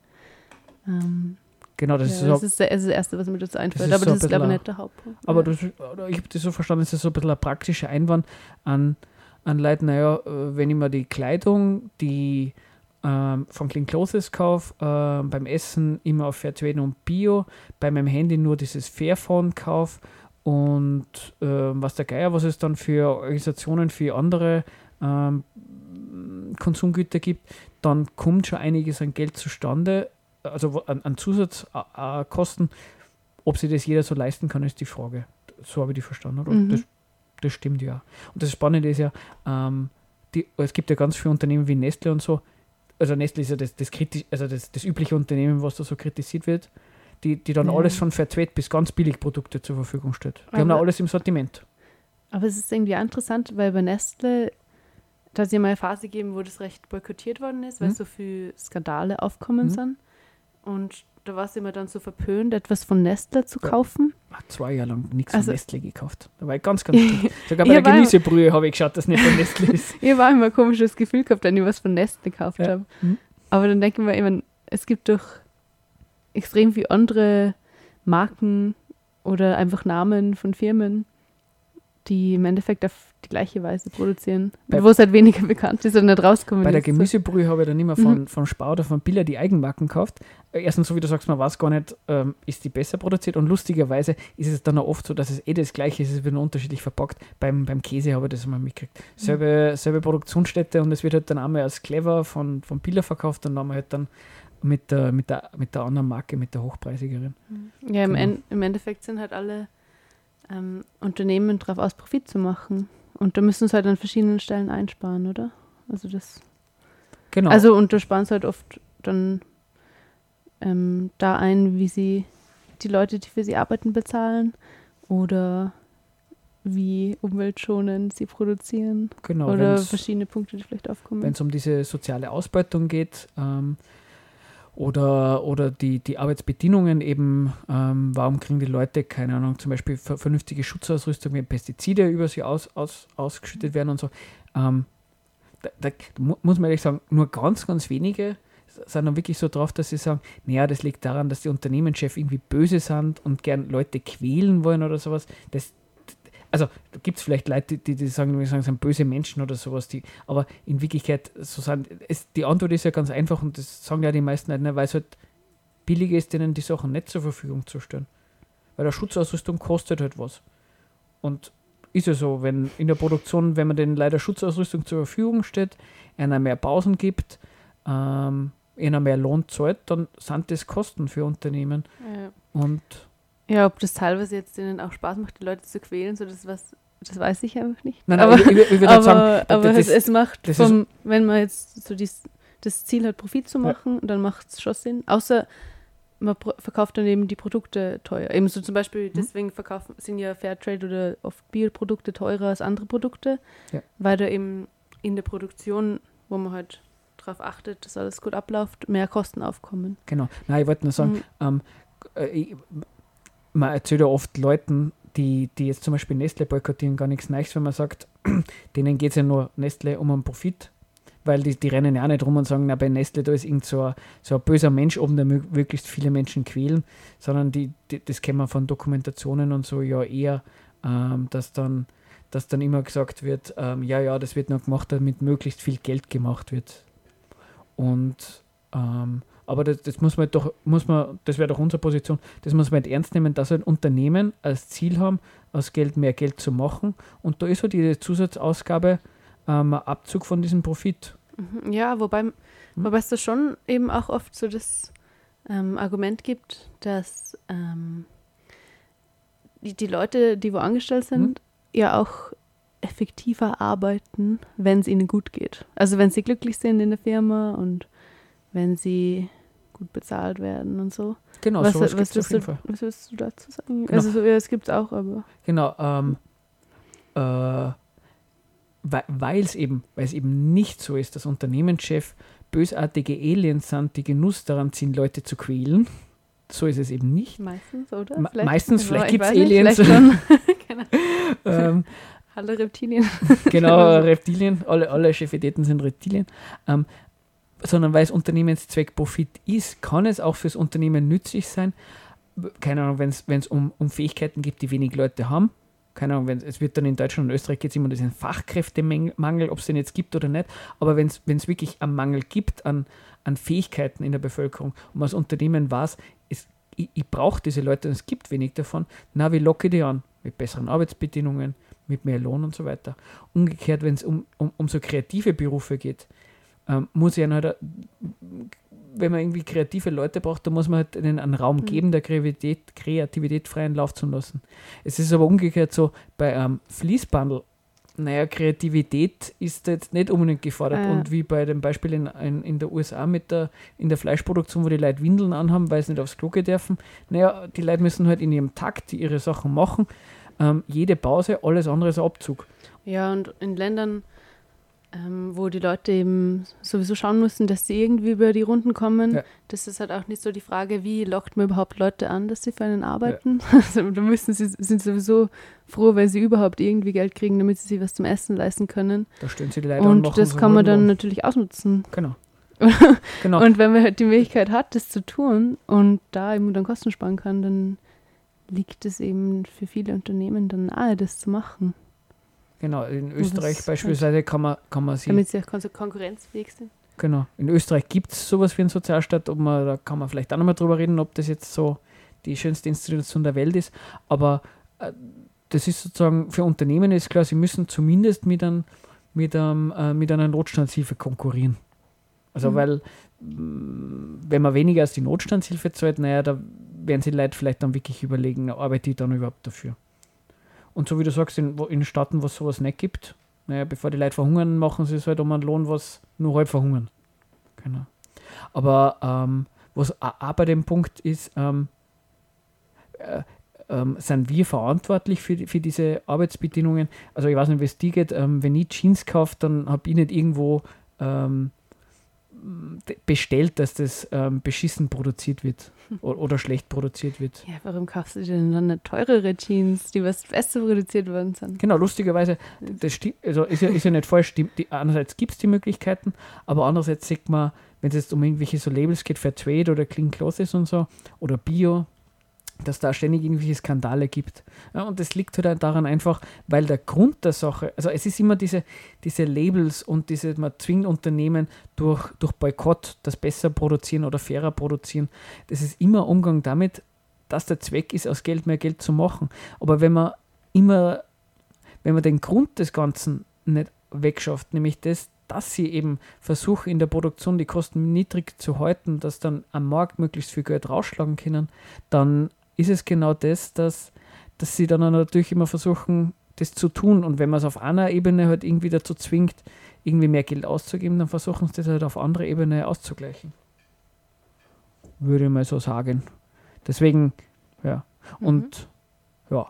Ähm, genau, das, ja, ist, das, ist das, das Erste, was mir dazu einfällt, das aber so das ist, glaube ich, nicht der Hauptpunkt. Aber ja. das, ich habe das so verstanden, es ist so ein bisschen ein praktischer Einwand an, an Leute, naja, äh, wenn ich mir die Kleidung, die ähm, von Clean Clothes kaufe, äh, beim Essen immer auf Fairtrade und Bio, bei meinem Handy nur dieses Fairphone kaufe und äh, was der Geier, was es dann für Organisationen, für andere ähm, Konsumgüter gibt, dann kommt schon einiges an Geld zustande, also an, an Zusatzkosten. Ob sich das jeder so leisten kann, ist die Frage. So habe ich die verstanden. Mhm. Das, das stimmt ja. Und das Spannende ist ja, ähm, die, es gibt ja ganz viele Unternehmen wie Nestle und so. Also Nestle ist ja das, das, kritisch, also das, das übliche Unternehmen, was da so kritisiert wird, die, die dann ja. alles von Fairtrade bis ganz billig Produkte zur Verfügung stellt. Die aber, haben da alles im Sortiment. Aber es ist irgendwie interessant, weil bei Nestle da hat ja mal eine Phase gegeben, wo das recht boykottiert worden ist, weil mhm. so viele Skandale aufkommen mhm. sind. Und da war es immer dann so verpönt, etwas von Nestle zu kaufen. Zwei Jahre lang nichts also, von Nestle gekauft. Da war ich ganz, ganz gut. Sogar bei der Gemüsebrühe habe ich geschaut, dass nicht von Nestle ist. ich war immer ein komisches Gefühl gehabt, wenn ich was von Nestle gekauft ja. habe. Mhm. Aber dann denke ich mir immer, es gibt doch extrem viele andere Marken oder einfach Namen von Firmen, die im Endeffekt auf die gleiche Weise produzieren, bei, wo es halt weniger bekannt ist und nicht rauskommen Bei der Gemüsebrühe habe ich dann immer von, mhm. von Spar oder von Biller die Eigenmarken gekauft. Erstens, so wie du sagst, man weiß gar nicht, ähm, ist die besser produziert und lustigerweise ist es dann auch oft so, dass es eh das gleiche ist, es wird nur unterschiedlich verpackt. Beim, beim Käse habe ich das mal mitgekriegt. Mhm. Selbe, selbe Produktionsstätte und es wird halt dann einmal als Clever von, von Biller verkauft und dann haben wir halt dann mit der, mit, der, mit der anderen Marke, mit der hochpreisigeren. Ja, im, genau. en, im Endeffekt sind halt alle ähm, Unternehmen darauf aus, Profit zu machen. Und da müssen sie halt an verschiedenen Stellen einsparen, oder? Also das. Genau. Also und da sparen sie halt oft dann ähm, da ein, wie sie die Leute, die für sie arbeiten, bezahlen oder wie umweltschonend sie produzieren. Genau. Oder verschiedene Punkte, die vielleicht aufkommen. Wenn es um diese soziale Ausbeutung geht ähm, oder, oder die, die Arbeitsbedingungen eben, ähm, warum kriegen die Leute, keine Ahnung, zum Beispiel vernünftige Schutzausrüstung, wenn Pestizide über sie aus, aus, ausgeschüttet werden und so. Ähm, da, da, muss man ehrlich sagen, nur ganz, ganz wenige sind dann wirklich so drauf, dass sie sagen, naja, das liegt daran, dass die Unternehmenschef irgendwie böse sind und gern Leute quälen wollen oder sowas. Das, also gibt es vielleicht Leute, die, die sagen, wir sagen, sind böse Menschen oder sowas, die, aber in Wirklichkeit, so sind, es, die Antwort ist ja ganz einfach und das sagen ja die meisten nicht, ne, weil es halt billig ist, denen die Sachen nicht zur Verfügung zu stellen. Weil der Schutzausrüstung kostet halt was. Und ist ja so, wenn in der Produktion, wenn man den leider Schutzausrüstung zur Verfügung stellt, einer mehr Pausen gibt, ähm, einer mehr Lohn zahlt, dann sind das Kosten für Unternehmen. Ja. Und ja, ob das teilweise jetzt denen auch Spaß macht, die Leute zu quälen, so das was, das weiß ich einfach nicht. Nein, aber, ich, ich, ich aber, sagen, aber das, es, macht, vom, wenn man jetzt so dies, das Ziel hat, Profit zu machen, ja. dann macht es schon Sinn. Außer man verkauft dann eben die Produkte teuer. Eben so zum Beispiel, mhm. deswegen verkaufen, sind ja Fairtrade oder oft Bioprodukte teurer als andere Produkte, ja. weil da eben in der Produktion, wo man halt darauf achtet, dass alles gut abläuft, mehr Kosten aufkommen. Genau. Nein, ich wollte nur sagen, mhm. ähm, äh, ich, man erzählt ja oft Leuten, die, die jetzt zum Beispiel Nestle boykottieren, gar nichts Neues, wenn man sagt, denen geht es ja nur Nestle um einen Profit, weil die, die rennen ja auch nicht rum und sagen, na, bei Nestle, da ist irgend so ein, so ein böser Mensch oben, der möglichst viele Menschen quälen, sondern die, die das kennen wir von Dokumentationen und so ja eher, ähm, dass dann dass dann immer gesagt wird, ähm, ja, ja, das wird nur gemacht, damit möglichst viel Geld gemacht wird. Und ähm, aber das, das, muss man doch, muss man, das wäre doch unsere Position, das muss man halt ernst nehmen, dass ein Unternehmen als Ziel haben, aus Geld mehr Geld zu machen. Und da ist so die Zusatzausgabe ähm, ein Abzug von diesem Profit. Mhm, ja, wobei, hm? wobei es da schon eben auch oft so das ähm, Argument gibt, dass ähm, die, die Leute, die wo angestellt sind, hm? ja auch effektiver arbeiten, wenn es ihnen gut geht. Also wenn sie glücklich sind in der Firma und wenn sie gut bezahlt werden und so. Genau, was, was, was, willst, du, was willst du dazu sagen? Genau. Also es gibt es auch, aber. Genau, ähm, äh, weil es eben, eben nicht so ist, dass Unternehmenschef bösartige Aliens sind, die Genuss daran ziehen, Leute zu quälen. So ist es eben nicht. Meistens, oder? Vielleicht, meistens, vielleicht gibt es Aliens. Nicht, genau. ähm, alle Reptilien. genau, Reptilien. Alle, alle Chefitäten sind Reptilien. Ähm, sondern weil es Unternehmenszweck Profit ist, kann es auch fürs Unternehmen nützlich sein. Keine Ahnung, wenn es um, um Fähigkeiten gibt, die wenig Leute haben. Keine Ahnung, es wird dann in Deutschland und Österreich es immer diesen Fachkräftemangel, ob es den jetzt gibt oder nicht. Aber wenn es wirklich einen Mangel gibt an, an Fähigkeiten in der Bevölkerung und als Unternehmen weiß, es, ich, ich brauche diese Leute und es gibt wenig davon, na, wie locke die an? Mit besseren Arbeitsbedingungen, mit mehr Lohn und so weiter. Umgekehrt, wenn es um, um, um so kreative Berufe geht, ähm, muss ich halt, wenn man irgendwie kreative Leute braucht, dann muss man halt ihnen einen Raum mhm. geben, der Kreativität, Kreativität freien Lauf zu lassen. Es ist aber umgekehrt so, bei einem Fließbandel, naja, Kreativität ist jetzt nicht unbedingt gefordert. Äh. Und wie bei dem Beispiel in, in, in, der USA mit der, in der Fleischproduktion, wo die Leute Windeln anhaben, weil sie nicht aufs Klo gehen dürfen. Naja, die Leute müssen halt in ihrem Takt ihre Sachen machen. Ähm, jede Pause, alles andere ist ein Abzug. Ja, und in Ländern, ähm, wo die Leute eben sowieso schauen müssen, dass sie irgendwie über die Runden kommen. Ja. Das ist halt auch nicht so die Frage, wie lockt man überhaupt Leute an, dass sie für einen arbeiten. Ja. Also da müssen sie sind sowieso froh, weil sie überhaupt irgendwie Geld kriegen, damit sie sich was zum Essen leisten können. Da stellen sie die Leute Und das kann man dann natürlich ausnutzen. Genau. genau. Und wenn man halt die Möglichkeit hat, das zu tun und da eben dann Kosten sparen kann, dann liegt es eben für viele Unternehmen dann nahe, das zu machen. Genau, in Österreich das beispielsweise kann man, kann man sie. Damit sie auch konkurrenzfähig sind. Genau. In Österreich gibt es sowas wie einen Sozialstaat, ob man, da kann man vielleicht auch nochmal drüber reden, ob das jetzt so die schönste Institution der Welt ist. Aber äh, das ist sozusagen für Unternehmen ist klar, sie müssen zumindest mit, ein, mit, einem, äh, mit einer Notstandshilfe konkurrieren. Also mhm. weil mm, wenn man weniger als die Notstandshilfe zahlt, naja, da werden sie Leute vielleicht dann wirklich überlegen, arbeite ich dann überhaupt dafür. Und so wie du sagst, in, in Staaten, wo es sowas nicht gibt, naja, bevor die Leute verhungern, machen sie es halt um einen Lohn, was nur halb verhungern. Genau. Aber ähm, was auch bei dem Punkt ist, ähm, äh, ähm, sind wir verantwortlich für, für diese Arbeitsbedingungen. Also ich weiß nicht, wie es dir geht, ähm, wenn ich Jeans kaufe, dann habe ich nicht irgendwo ähm, bestellt, dass das ähm, beschissen produziert wird oder schlecht produziert wird. Ja, warum kaufst du denn dann eine teurere Jeans, die was besser produziert worden sind? Genau, lustigerweise, das stimmt, also ist ja, ist ja nicht falsch, stimmt, die, einerseits gibt es die Möglichkeiten, aber andererseits sieht man, wenn es jetzt um irgendwelche so Labels geht, Fair Trade oder Clean Clothes und so, oder Bio, dass da ständig irgendwelche Skandale gibt. Ja, und das liegt halt daran einfach, weil der Grund der Sache, also es ist immer diese, diese Labels und diese, man zwingt Unternehmen durch, durch Boykott das besser produzieren oder fairer produzieren. Das ist immer Umgang damit, dass der Zweck ist, aus Geld mehr Geld zu machen. Aber wenn man immer, wenn man den Grund des Ganzen nicht wegschafft, nämlich das, dass sie eben versuchen, in der Produktion die Kosten niedrig zu halten, dass dann am Markt möglichst viel Geld rausschlagen können, dann ist es genau das, dass, dass sie dann natürlich immer versuchen, das zu tun. Und wenn man es auf einer Ebene halt irgendwie dazu zwingt, irgendwie mehr Geld auszugeben, dann versuchen sie das halt auf anderer Ebene auszugleichen. Würde ich mal so sagen. Deswegen, ja. Mhm. Und ja,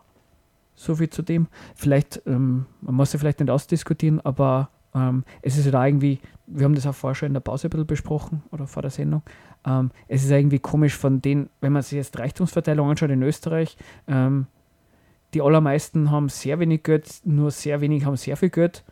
so viel zu dem. Vielleicht, ähm, man muss ja vielleicht nicht ausdiskutieren, aber ähm, es ist ja da irgendwie, wir haben das auch vorher schon in der Pause ein bisschen besprochen oder vor der Sendung. Ähm, es ist irgendwie komisch von denen, wenn man sich jetzt Reichtumsverteilung anschaut in Österreich, ähm, die allermeisten haben sehr wenig Geld, nur sehr wenig haben sehr viel Geld.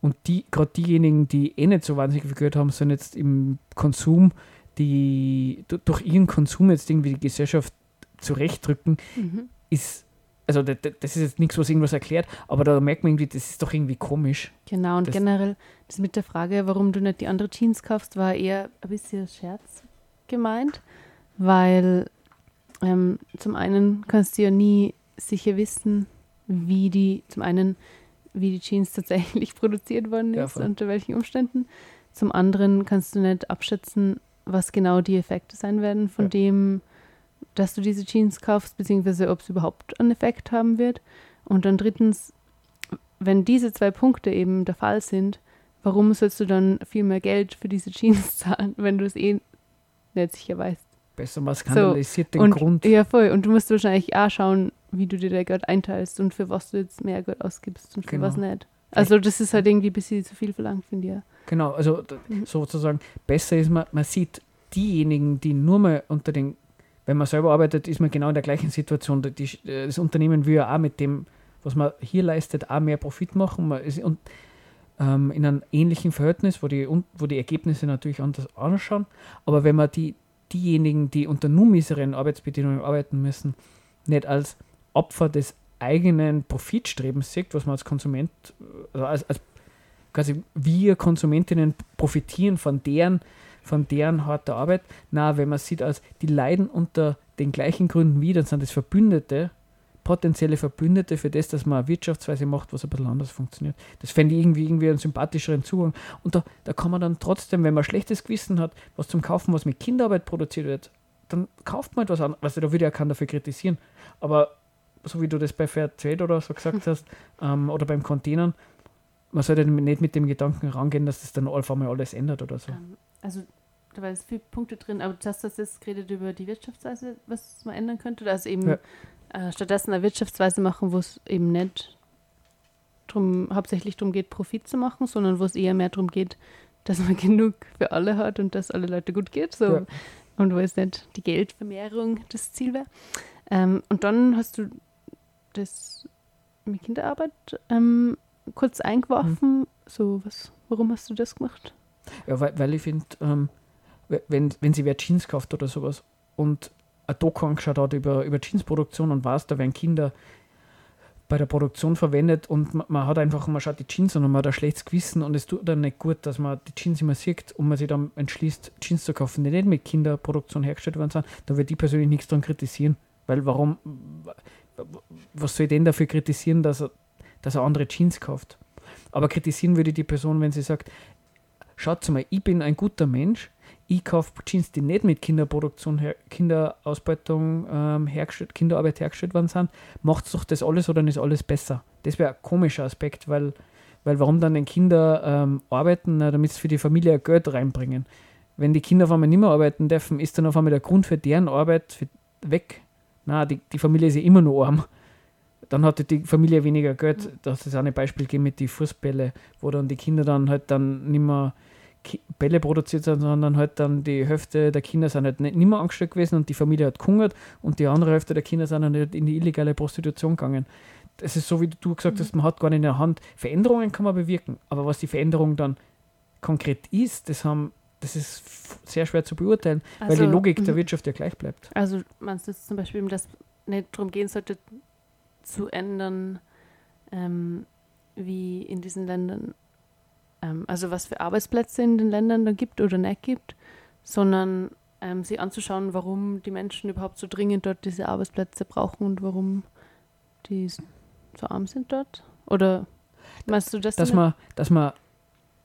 Und die, gerade diejenigen, die eh nicht so wahnsinnig viel Geld haben, sind jetzt im Konsum, die durch ihren Konsum jetzt irgendwie die Gesellschaft zurechtdrücken, mhm. ist also das, das, ist jetzt nichts, was irgendwas erklärt, aber da merkt man irgendwie, das ist doch irgendwie komisch. Genau, und das generell, das mit der Frage, warum du nicht die andere Jeans kaufst, war eher ein bisschen Scherz gemeint, weil ähm, zum einen kannst du ja nie sicher wissen, wie die, zum einen, wie die Jeans tatsächlich produziert worden ist, ja, unter welchen Umständen. Zum anderen kannst du nicht abschätzen, was genau die Effekte sein werden von ja. dem, dass du diese Jeans kaufst, beziehungsweise ob es überhaupt einen Effekt haben wird. Und dann drittens, wenn diese zwei Punkte eben der Fall sind, warum sollst du dann viel mehr Geld für diese Jeans zahlen, wenn du es eh nicht sicher weißt? Besser mal skandalisiert so, den und, Grund. Ja, voll. Und du musst wahrscheinlich auch schauen, wie du dir dein Geld einteilst und für was du jetzt mehr Geld ausgibst und für genau. was nicht. Also das ist halt irgendwie ein bisschen zu viel verlangt, finde ich. Genau, also mhm. sozusagen besser ist man, man sieht diejenigen, die nur mal unter den wenn man selber arbeitet, ist man genau in der gleichen Situation. Die, das Unternehmen will ja auch mit dem, was man hier leistet, auch mehr Profit machen. Man ist und, ähm, in einem ähnlichen Verhältnis, wo die, wo die Ergebnisse natürlich anders anschauen. Aber wenn man die, diejenigen, die unter nur misereren Arbeitsbedingungen arbeiten müssen, nicht als Opfer des eigenen Profitstrebens sieht, was man als Konsument, also als, als quasi wir Konsumentinnen profitieren von deren von deren harter Arbeit. Na, wenn man sieht, als die leiden unter den gleichen Gründen wie, dann sind das Verbündete, potenzielle Verbündete für das, dass man eine Wirtschaftsweise macht, was ein bisschen anders funktioniert. Das fände ich irgendwie, irgendwie einen sympathischeren Zugang. Und da, da kann man dann trotzdem, wenn man schlechtes Gewissen hat, was zum Kaufen, was mit Kinderarbeit produziert wird, dann kauft man etwas anderes. Also da würde ja keiner dafür kritisieren. Aber so wie du das bei Fair Trade oder so gesagt hast, ähm, oder beim Containern, man sollte nicht mit dem Gedanken rangehen, dass das dann auf einmal alles ändert oder so. Ähm, also da waren viele Punkte drin, aber du hast das jetzt geredet über die Wirtschaftsweise, was man ändern könnte. Also eben ja. äh, stattdessen eine Wirtschaftsweise machen, wo es eben nicht drum, hauptsächlich darum geht, Profit zu machen, sondern wo es eher mehr darum geht, dass man genug für alle hat und dass alle Leute gut geht. So. Ja. Und wo es nicht die Geldvermehrung das Ziel wäre. Ähm, und dann hast du das mit Kinderarbeit ähm, kurz eingeworfen. Mhm. So, was, warum hast du das gemacht? Ja, weil, weil ich finde, ähm, wenn, wenn sie wer Jeans kauft oder sowas und ein Doku angeschaut hat über, über Jeansproduktion und weiß, da werden Kinder bei der Produktion verwendet und man, man, hat einfach, man schaut die Jeans an und man hat ein schlechtes Gewissen und es tut dann nicht gut, dass man die Jeans immer sieht und man sich dann entschließt, Jeans zu kaufen, die nicht mit Kinderproduktion hergestellt worden sind, da würde ich persönlich nichts dran kritisieren. Weil warum, was soll ich denn dafür kritisieren, dass er, dass er andere Jeans kauft? Aber kritisieren würde ich die Person, wenn sie sagt, schaut mal, ich bin ein guter Mensch, ich kaufe Jeans, die nicht mit Kinderproduktion, her, Kinderausbeutung ähm, hergestellt, Kinderarbeit hergestellt worden sind, macht es doch das alles oder ist alles besser? Das wäre ein komischer Aspekt, weil, weil warum dann den Kinder ähm, arbeiten, damit sie für die Familie Geld reinbringen? Wenn die Kinder auf einmal nicht mehr arbeiten dürfen, ist dann auf einmal der Grund für deren Arbeit für, weg. Na, die, die Familie ist ja immer noch arm. Dann hatte die Familie weniger Geld. Mhm. Das ist auch ein Beispiel gegeben mit den Fußbälle, wo dann die Kinder dann halt dann nicht mehr Bälle produziert sind, sondern halt dann die Hälfte der Kinder sind halt nicht, nicht mehr angestellt gewesen und die Familie hat gehungert und die andere Hälfte der Kinder sind dann halt in die illegale Prostitution gegangen. Das ist so, wie du gesagt hast, man hat gar nicht in der Hand. Veränderungen kann man bewirken, aber was die Veränderung dann konkret ist, das haben das ist sehr schwer zu beurteilen, also, weil die also, Logik der mhm. Wirtschaft ja gleich bleibt. Also meinst du zum Beispiel, dass nicht darum gehen sollte, zu ändern, ähm, wie in diesen Ländern ähm, also was für Arbeitsplätze in den Ländern da gibt oder nicht gibt, sondern ähm, sich anzuschauen, warum die Menschen überhaupt so dringend dort diese Arbeitsplätze brauchen und warum die so arm sind dort? Oder meinst du das? Dass man, dass man,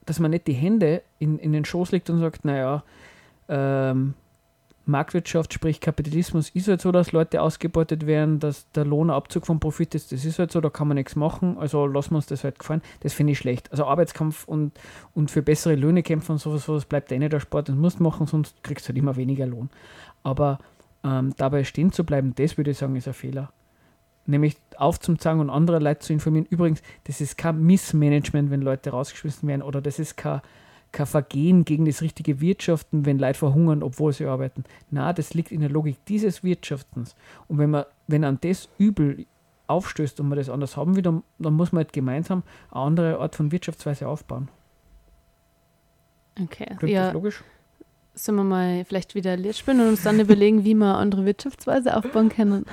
dass man nicht die Hände in, in den Schoß legt und sagt, naja, ähm, Marktwirtschaft, sprich Kapitalismus, ist halt so, dass Leute ausgebeutet werden, dass der Lohnabzug vom Profit ist. Das ist halt so, da kann man nichts machen. Also lassen wir uns das halt gefallen. Das finde ich schlecht. Also Arbeitskampf und, und für bessere Löhne kämpfen und sowas, sowas bleibt eh nicht der Sport. Das musst du machen, sonst kriegst du halt immer weniger Lohn. Aber ähm, dabei stehen zu bleiben, das würde ich sagen, ist ein Fehler. Nämlich aufzuzeigen und andere Leute zu informieren. Übrigens, das ist kein Missmanagement, wenn Leute rausgeschmissen werden, oder das ist kein kein Vergehen gegen das richtige Wirtschaften, wenn Leute verhungern, obwohl sie arbeiten. Na, das liegt in der Logik dieses Wirtschaftens. Und wenn man, wenn an das Übel aufstößt und man das anders haben will, dann, dann muss man halt gemeinsam eine andere Art von Wirtschaftsweise aufbauen. Okay, Klingt ja. das logisch? Sollen wir mal vielleicht wieder Lied spielen und uns dann überlegen, wie wir andere Wirtschaftsweise aufbauen können?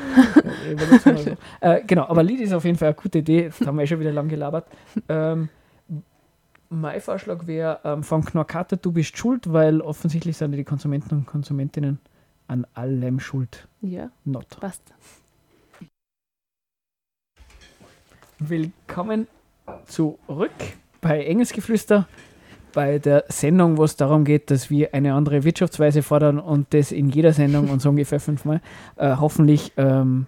so. äh, genau, aber Lied ist auf jeden Fall eine gute Idee. Jetzt haben wir ja schon wieder lang gelabert. Ähm, mein Vorschlag wäre ähm, von Knorkater, du bist schuld, weil offensichtlich sind die Konsumenten und Konsumentinnen an allem schuld. Ja, Not. passt. Willkommen zurück bei Engelsgeflüster, bei der Sendung, wo es darum geht, dass wir eine andere Wirtschaftsweise fordern und das in jeder Sendung und so ungefähr fünfmal. Äh, hoffentlich ähm,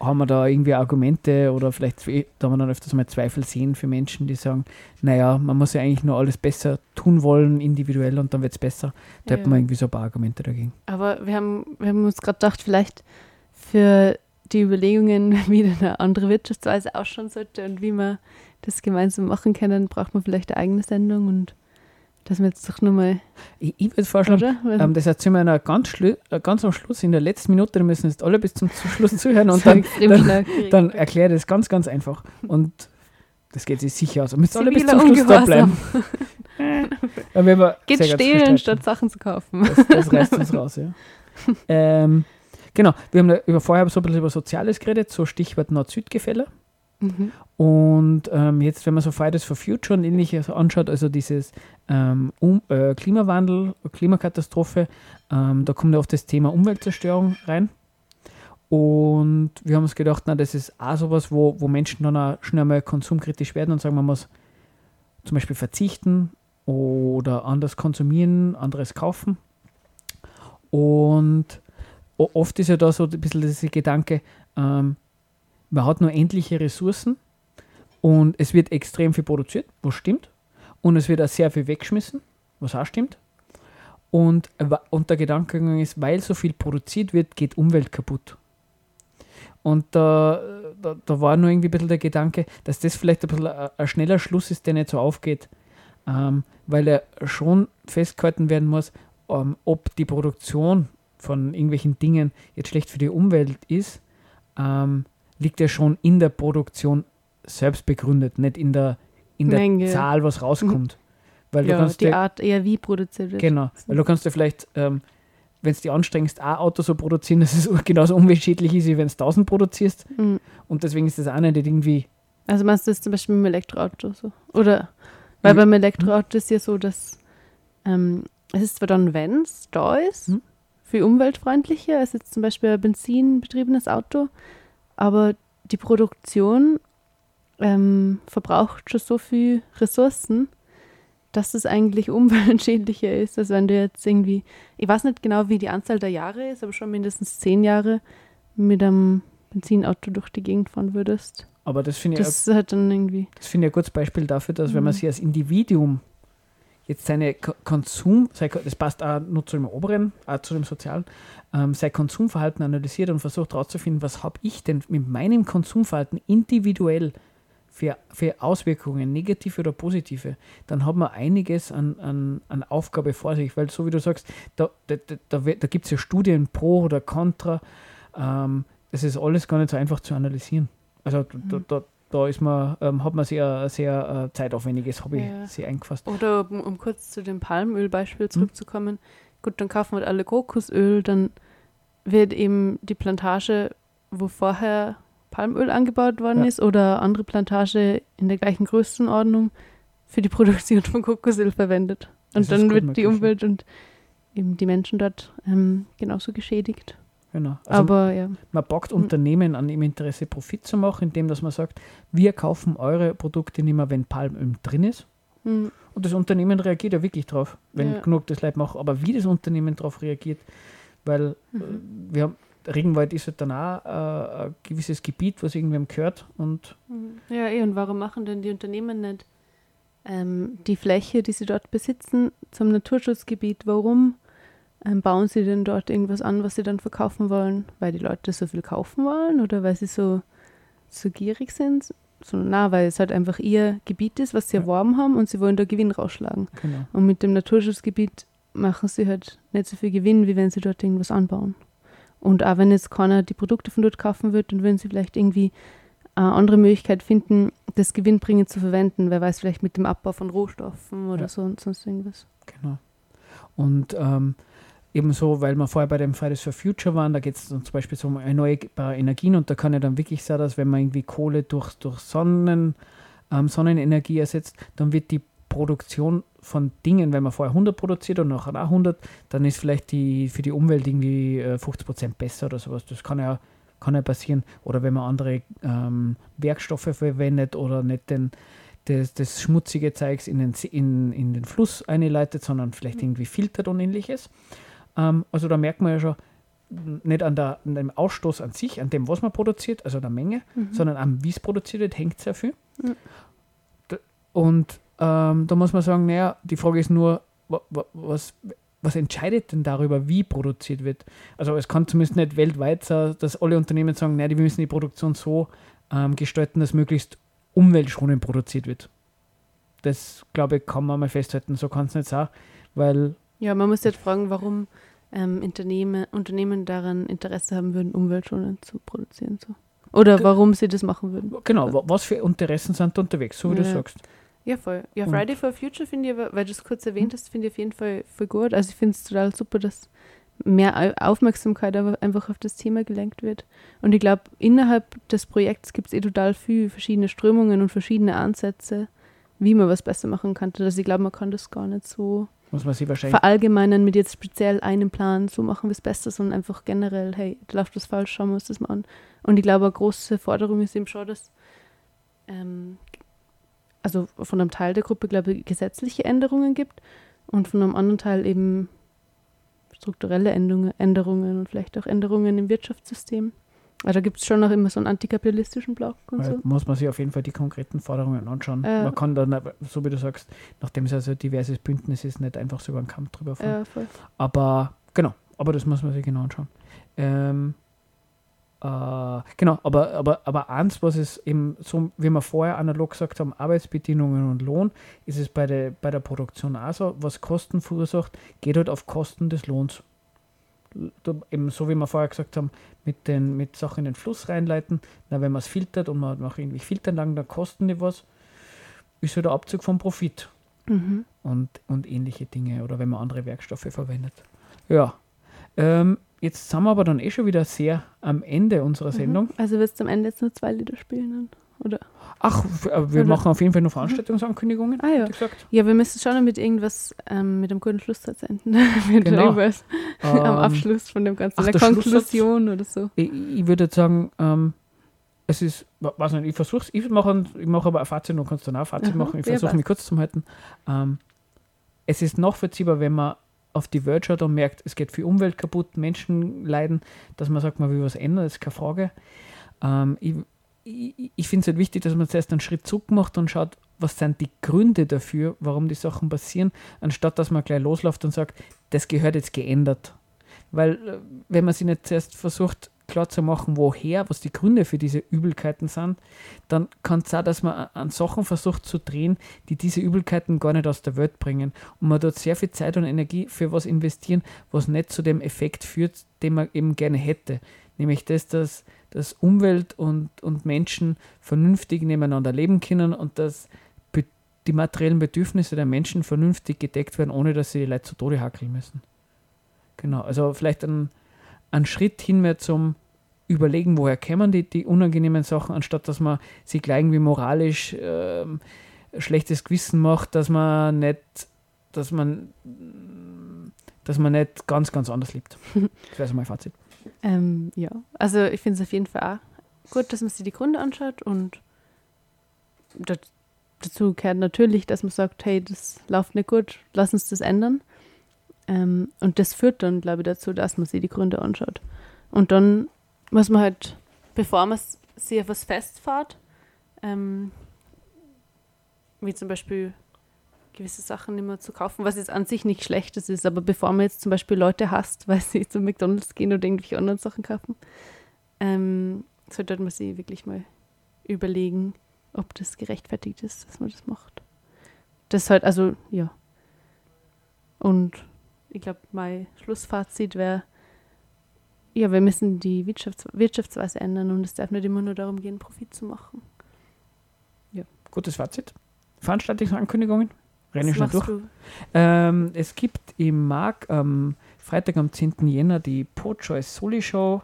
haben wir da irgendwie Argumente oder vielleicht da wir dann öfters mal Zweifel sehen für Menschen, die sagen, naja, man muss ja eigentlich nur alles besser tun wollen, individuell und dann wird es besser. Da ja. hätten wir irgendwie so ein paar Argumente dagegen. Aber wir haben, wir haben uns gerade gedacht, vielleicht für die Überlegungen, wie eine andere Wirtschaftsweise ausschauen sollte und wie man das gemeinsam machen können, braucht man vielleicht eine eigene Sendung und dass wir jetzt doch nochmal. Ich, ich würde vorschlagen, ähm, das erzählen wir ganz, äh, ganz am Schluss, in der letzten Minute, da müssen jetzt alle bis zum Schluss zuhören und dann, dann, dann erkläre ich das ganz, ganz einfach. Und das geht sich sicher aus. Und müsst alle bis zum Schluss da bleiben. geht stehlen, statt Sachen zu kaufen. Das, das reißt uns raus, ja. ähm, genau, wir haben über, vorher so ein bisschen über Soziales geredet, so Stichwort Nord-Süd-Gefälle. Mhm. Und ähm, jetzt, wenn man so Fridays for Future und ähnliches anschaut, also dieses ähm, um, äh, Klimawandel, Klimakatastrophe, ähm, da kommt ja oft das Thema Umweltzerstörung rein. Und wir haben uns gedacht, na, das ist auch sowas, wo, wo Menschen dann auch schnell mal konsumkritisch werden und sagen, man muss zum Beispiel verzichten oder anders konsumieren, anderes kaufen. Und oft ist ja da so ein bisschen dieser Gedanke, ähm, man hat nur endliche Ressourcen und es wird extrem viel produziert, was stimmt. Und es wird auch sehr viel weggeschmissen, was auch stimmt. Und, und der Gedankengang ist, weil so viel produziert wird, geht Umwelt kaputt. Und da, da, da, war nur irgendwie ein bisschen der Gedanke, dass das vielleicht ein bisschen ein, schneller Schluss ist, der nicht so aufgeht. Ähm, weil er schon festgehalten werden muss, ähm, ob die Produktion von irgendwelchen Dingen jetzt schlecht für die Umwelt ist, ähm, liegt ja schon in der Produktion selbst begründet, nicht in der, in der Zahl, was rauskommt. Weil ja, du kannst die ja, Art eher wie produziert wird. Genau, weil du kannst ja vielleicht, ähm, wenn es dir anstrengst, ein Auto so produzieren, dass es genauso umweltschädlich ist, wie wenn es 1000 produzierst. Mhm. Und deswegen ist das auch nicht irgendwie. Also meinst du das zum Beispiel mit dem Elektroauto so? Oder? Weil mhm. beim Elektroauto ist ja so, dass ähm, es ist zwar dann, wenn es da ist, mhm. viel umweltfreundlicher als jetzt zum Beispiel ein benzinbetriebenes Auto, aber die Produktion ähm, verbraucht schon so viel Ressourcen, dass es eigentlich umweltschädlicher ist, als wenn du jetzt irgendwie, ich weiß nicht genau, wie die Anzahl der Jahre ist, aber schon mindestens zehn Jahre mit einem Benzinauto durch die Gegend fahren würdest. Aber das finde ich, das halt dann irgendwie. Das finde ich ein gutes Beispiel dafür, dass wenn man mhm. sich als Individuum jetzt seine Konsum, das passt auch nur zu dem oberen, auch zu dem sozialen, ähm, sein Konsumverhalten analysiert und versucht herauszufinden, was habe ich denn mit meinem Konsumverhalten individuell für, für Auswirkungen, negative oder positive, dann hat man einiges an, an, an Aufgabe vor sich, weil so wie du sagst, da, da, da, da gibt es ja Studien pro oder contra, ähm, das ist alles gar nicht so einfach zu analysieren. Also mhm. da, da, da ist man, ähm, hat man sehr, sehr äh, zeitaufwendiges Hobby ja. sehr eingefasst. Oder um, um, kurz zu dem Palmölbeispiel hm? zurückzukommen, mhm. gut, dann kaufen wir alle Kokosöl, dann wird eben die Plantage, wo vorher Palmöl angebaut worden ja. ist, oder andere Plantage in der gleichen Größenordnung für die Produktion von Kokosöl verwendet. Und dann wird die Umwelt und eben die Menschen dort ähm, genauso geschädigt. Genau. Also Aber ja. Man packt hm. Unternehmen an im Interesse Profit zu machen, indem dass man sagt, wir kaufen eure Produkte nicht mehr, wenn Palmöl drin ist. Mhm. Und das Unternehmen reagiert ja wirklich drauf, wenn ja. genug das Leid macht. Aber wie das Unternehmen darauf reagiert, weil mhm. äh, wir haben, Regenwald ist halt dann auch äh, ein gewisses Gebiet, was irgendwem gehört. Und mhm. ja, eh, und warum machen denn die Unternehmen nicht ähm, die Fläche, die sie dort besitzen, zum Naturschutzgebiet? Warum ähm, bauen sie denn dort irgendwas an, was sie dann verkaufen wollen? Weil die Leute so viel kaufen wollen oder weil sie so, so gierig sind? So, na, weil es halt einfach ihr Gebiet ist, was sie ja. erworben haben und sie wollen da Gewinn rausschlagen. Genau. Und mit dem Naturschutzgebiet machen sie halt nicht so viel Gewinn, wie wenn sie dort irgendwas anbauen. Und auch wenn jetzt keiner die Produkte von dort kaufen wird, dann würden sie vielleicht irgendwie eine andere Möglichkeit finden, das gewinnbringend zu verwenden. Wer weiß, vielleicht mit dem Abbau von Rohstoffen oder ja. so und sonst irgendwas. Genau. Und ähm, ebenso, weil wir vorher bei dem Fridays for Future waren, da geht es zum Beispiel um erneuerbare Energien und da kann ja dann wirklich sein, dass wenn man irgendwie Kohle durch, durch Sonnen, ähm, Sonnenenergie ersetzt, dann wird die Produktion von Dingen, wenn man vorher 100 produziert und nachher auch 100, dann ist vielleicht die für die Umwelt irgendwie 50 äh, Prozent besser oder sowas. Das kann ja, kann ja passieren. Oder wenn man andere ähm, Werkstoffe verwendet oder nicht den, das, das schmutzige Zeugs in den, in, in den Fluss einleitet, sondern vielleicht mhm. irgendwie filtert und ähnliches. Ähm, also da merkt man ja schon, nicht an, der, an, dem Ausstoß an sich, an dem, was man produziert, also der Menge, mhm. sondern an wie es produziert wird, hängt sehr viel. Mhm. Und ähm, da muss man sagen, naja, die Frage ist nur, was, was entscheidet denn darüber, wie produziert wird? Also es kann zumindest nicht weltweit sein, dass alle Unternehmen sagen, naja, wir müssen die Produktion so ähm, gestalten, dass möglichst umweltschonend produziert wird. Das, glaube ich, kann man mal festhalten. So kann es nicht sein, weil... Ja, man muss jetzt fragen, warum ähm, Unternehmen, Unternehmen daran Interesse haben würden, umweltschonend zu produzieren. So. Oder warum sie das machen würden. Genau, was für Interessen sind da unterwegs, so wie ja. du sagst. Ja, voll. Ja, Friday for Future finde ich, weil du es kurz erwähnt hast, finde ich auf jeden Fall voll gut. Also ich finde es total super, dass mehr Aufmerksamkeit einfach auf das Thema gelenkt wird. Und ich glaube, innerhalb des Projekts gibt es eh total viele verschiedene Strömungen und verschiedene Ansätze, wie man was besser machen kann. Also ich glaube, man kann das gar nicht so muss man sie wahrscheinlich verallgemeinern mit jetzt speziell einem Plan, so machen wir es besser, sondern einfach generell, hey, da läuft was falsch, schauen wir uns das mal an. Und ich glaube, eine große Forderung ist eben schon, dass ähm, also von einem Teil der Gruppe, glaube ich, gesetzliche Änderungen gibt und von einem anderen Teil eben strukturelle Änderungen und vielleicht auch Änderungen im Wirtschaftssystem. Also da gibt es schon noch immer so einen antikapitalistischen Block und so. Muss man sich auf jeden Fall die konkreten Forderungen anschauen. Äh, man kann dann, so wie du sagst, nachdem es also ein diverses Bündnis ist, nicht einfach so über einen Kampf drüber fahren. Äh, aber genau, aber das muss man sich genau anschauen. Ähm, äh, genau, aber, aber, aber eins, was es eben so, wie wir vorher analog gesagt haben, Arbeitsbedingungen und Lohn, ist es bei der, bei der Produktion auch so, was Kosten verursacht, geht halt auf Kosten des Lohns. Da, eben so wie wir vorher gesagt haben, mit, den, mit Sachen in den Fluss reinleiten, na, wenn man es filtert und man macht irgendwie Filteranlagen, dann kosten die was, ist halt der Abzug vom Profit. Mhm. Und, und ähnliche Dinge oder wenn man andere Werkstoffe verwendet. Ja. Ähm, Jetzt sind wir aber dann eh schon wieder sehr am Ende unserer mhm. Sendung. Mhm. Also wirst du am Ende jetzt nur zwei Lieder spielen, oder? Ach, äh, wir oder? machen auf jeden Fall noch Veranstaltungsankündigungen. Ah ja. Gesagt. Ja, wir müssen schon mit irgendwas, ähm, mit einem guten Schlusssatz enden. mit genau. irgendwas ähm, am Abschluss von dem Ganzen. Ach, der, der Konklusion oder so. Ich, ich würde jetzt sagen, ähm, es ist, nicht, ich versuche es, ich mache mach aber ein Fazit und kannst dann auch ein Fazit Aha, machen. Ich versuche mich kurz zu halten. Ähm, es ist nachvollziehbar, wenn man auf die Welt schaut und merkt, es geht viel Umwelt kaputt, Menschen leiden, dass man sagt, man will was ändern, ist keine Frage. Ähm, ich ich, ich finde es halt wichtig, dass man zuerst einen Schritt zurück macht und schaut, was sind die Gründe dafür, warum die Sachen passieren, anstatt dass man gleich losläuft und sagt, das gehört jetzt geändert. Weil äh, wenn man sich nicht zuerst versucht klar zu machen, woher, was die Gründe für diese Übelkeiten sind, dann kann es sein, dass man an Sachen versucht zu drehen, die diese Übelkeiten gar nicht aus der Welt bringen. Und man dort sehr viel Zeit und Energie für was investieren, was nicht zu dem Effekt führt, den man eben gerne hätte. Nämlich das, dass, dass Umwelt und, und Menschen vernünftig nebeneinander leben können und dass die materiellen Bedürfnisse der Menschen vernünftig gedeckt werden, ohne dass sie die Leute zu Tode hackeln müssen. Genau, also vielleicht ein, ein Schritt hin mehr zum Überlegen, woher kämen die, die unangenehmen Sachen, anstatt dass man sich gleich irgendwie moralisch äh, schlechtes Gewissen macht, dass man nicht, dass man, dass man nicht ganz, ganz anders lebt. Das wäre so mein Fazit. Ähm, ja, also ich finde es auf jeden Fall auch gut, dass man sich die Gründe anschaut und dazu gehört natürlich, dass man sagt, hey, das läuft nicht gut, lass uns das ändern. Ähm, und das führt dann, glaube ich, dazu, dass man sich die Gründe anschaut. Und dann muss man halt, bevor man sich auf was festfährt, ähm, wie zum Beispiel gewisse Sachen nicht mehr zu kaufen, was jetzt an sich nicht schlechtes ist, aber bevor man jetzt zum Beispiel Leute hasst, weil sie zu McDonalds gehen oder irgendwelche anderen Sachen kaufen, ähm, sollte man sich wirklich mal überlegen, ob das gerechtfertigt ist, dass man das macht. Das halt, also, ja. Und ich glaube, mein Schlussfazit wäre, ja, wir müssen die Wirtschafts Wirtschaftsweise ändern und es darf nicht immer nur darum gehen, Profit zu machen. Ja. Gutes Fazit. Veranstaltungsankündigungen? Renne ich schon durch. Ähm, es gibt im Mark am Freitag am 10. Jänner die Po-Choice Soli Show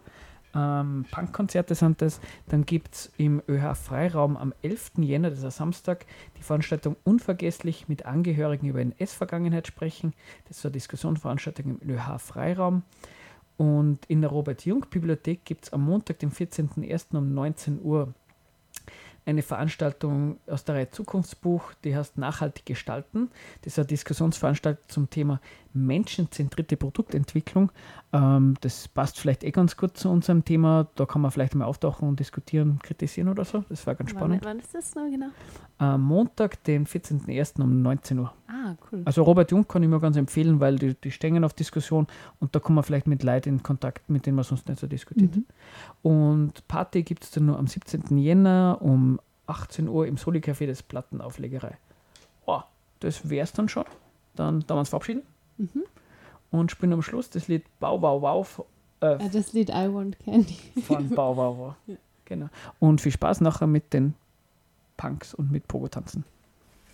ähm, Punkkonzerte sind das. Dann gibt es im ÖH Freiraum am 11. Jänner, das ist ein Samstag, die Veranstaltung Unvergesslich mit Angehörigen über NS-Vergangenheit sprechen. Das ist eine Diskussionsveranstaltung im ÖH Freiraum. Und in der Robert-Jung-Bibliothek gibt es am Montag, dem 14.01. um 19 Uhr eine Veranstaltung aus der Reihe Zukunftsbuch, die heißt Nachhaltig gestalten. Das ist eine Diskussionsveranstaltung zum Thema menschenzentrierte Produktentwicklung. Ähm, das passt vielleicht eh ganz gut zu unserem Thema. Da kann man vielleicht mal auftauchen und diskutieren, kritisieren oder so. Das war ganz spannend. Wann, wann ist das noch genau? Am Montag, den 14.01. um 19 Uhr. Ah, cool. Also Robert Jung kann ich mir ganz empfehlen, weil die, die stehen auf Diskussion und da kommen wir vielleicht mit Leuten in Kontakt, mit denen man sonst nicht so diskutiert. Mhm. Und Party gibt es dann nur am 17. Jänner um 18 Uhr im Soli-Café des Plattenauflegerei. Oh, das wäre es dann schon. Dann darf man uns verabschieden. Mhm. Und spielen am Schluss das Lied Bau, Bau, Wow. Äh, ah, das Lied I Want Candy. Von Bau, Bau, Wow. Ja. Genau. Und viel Spaß nachher mit den Punks und mit Pogo tanzen.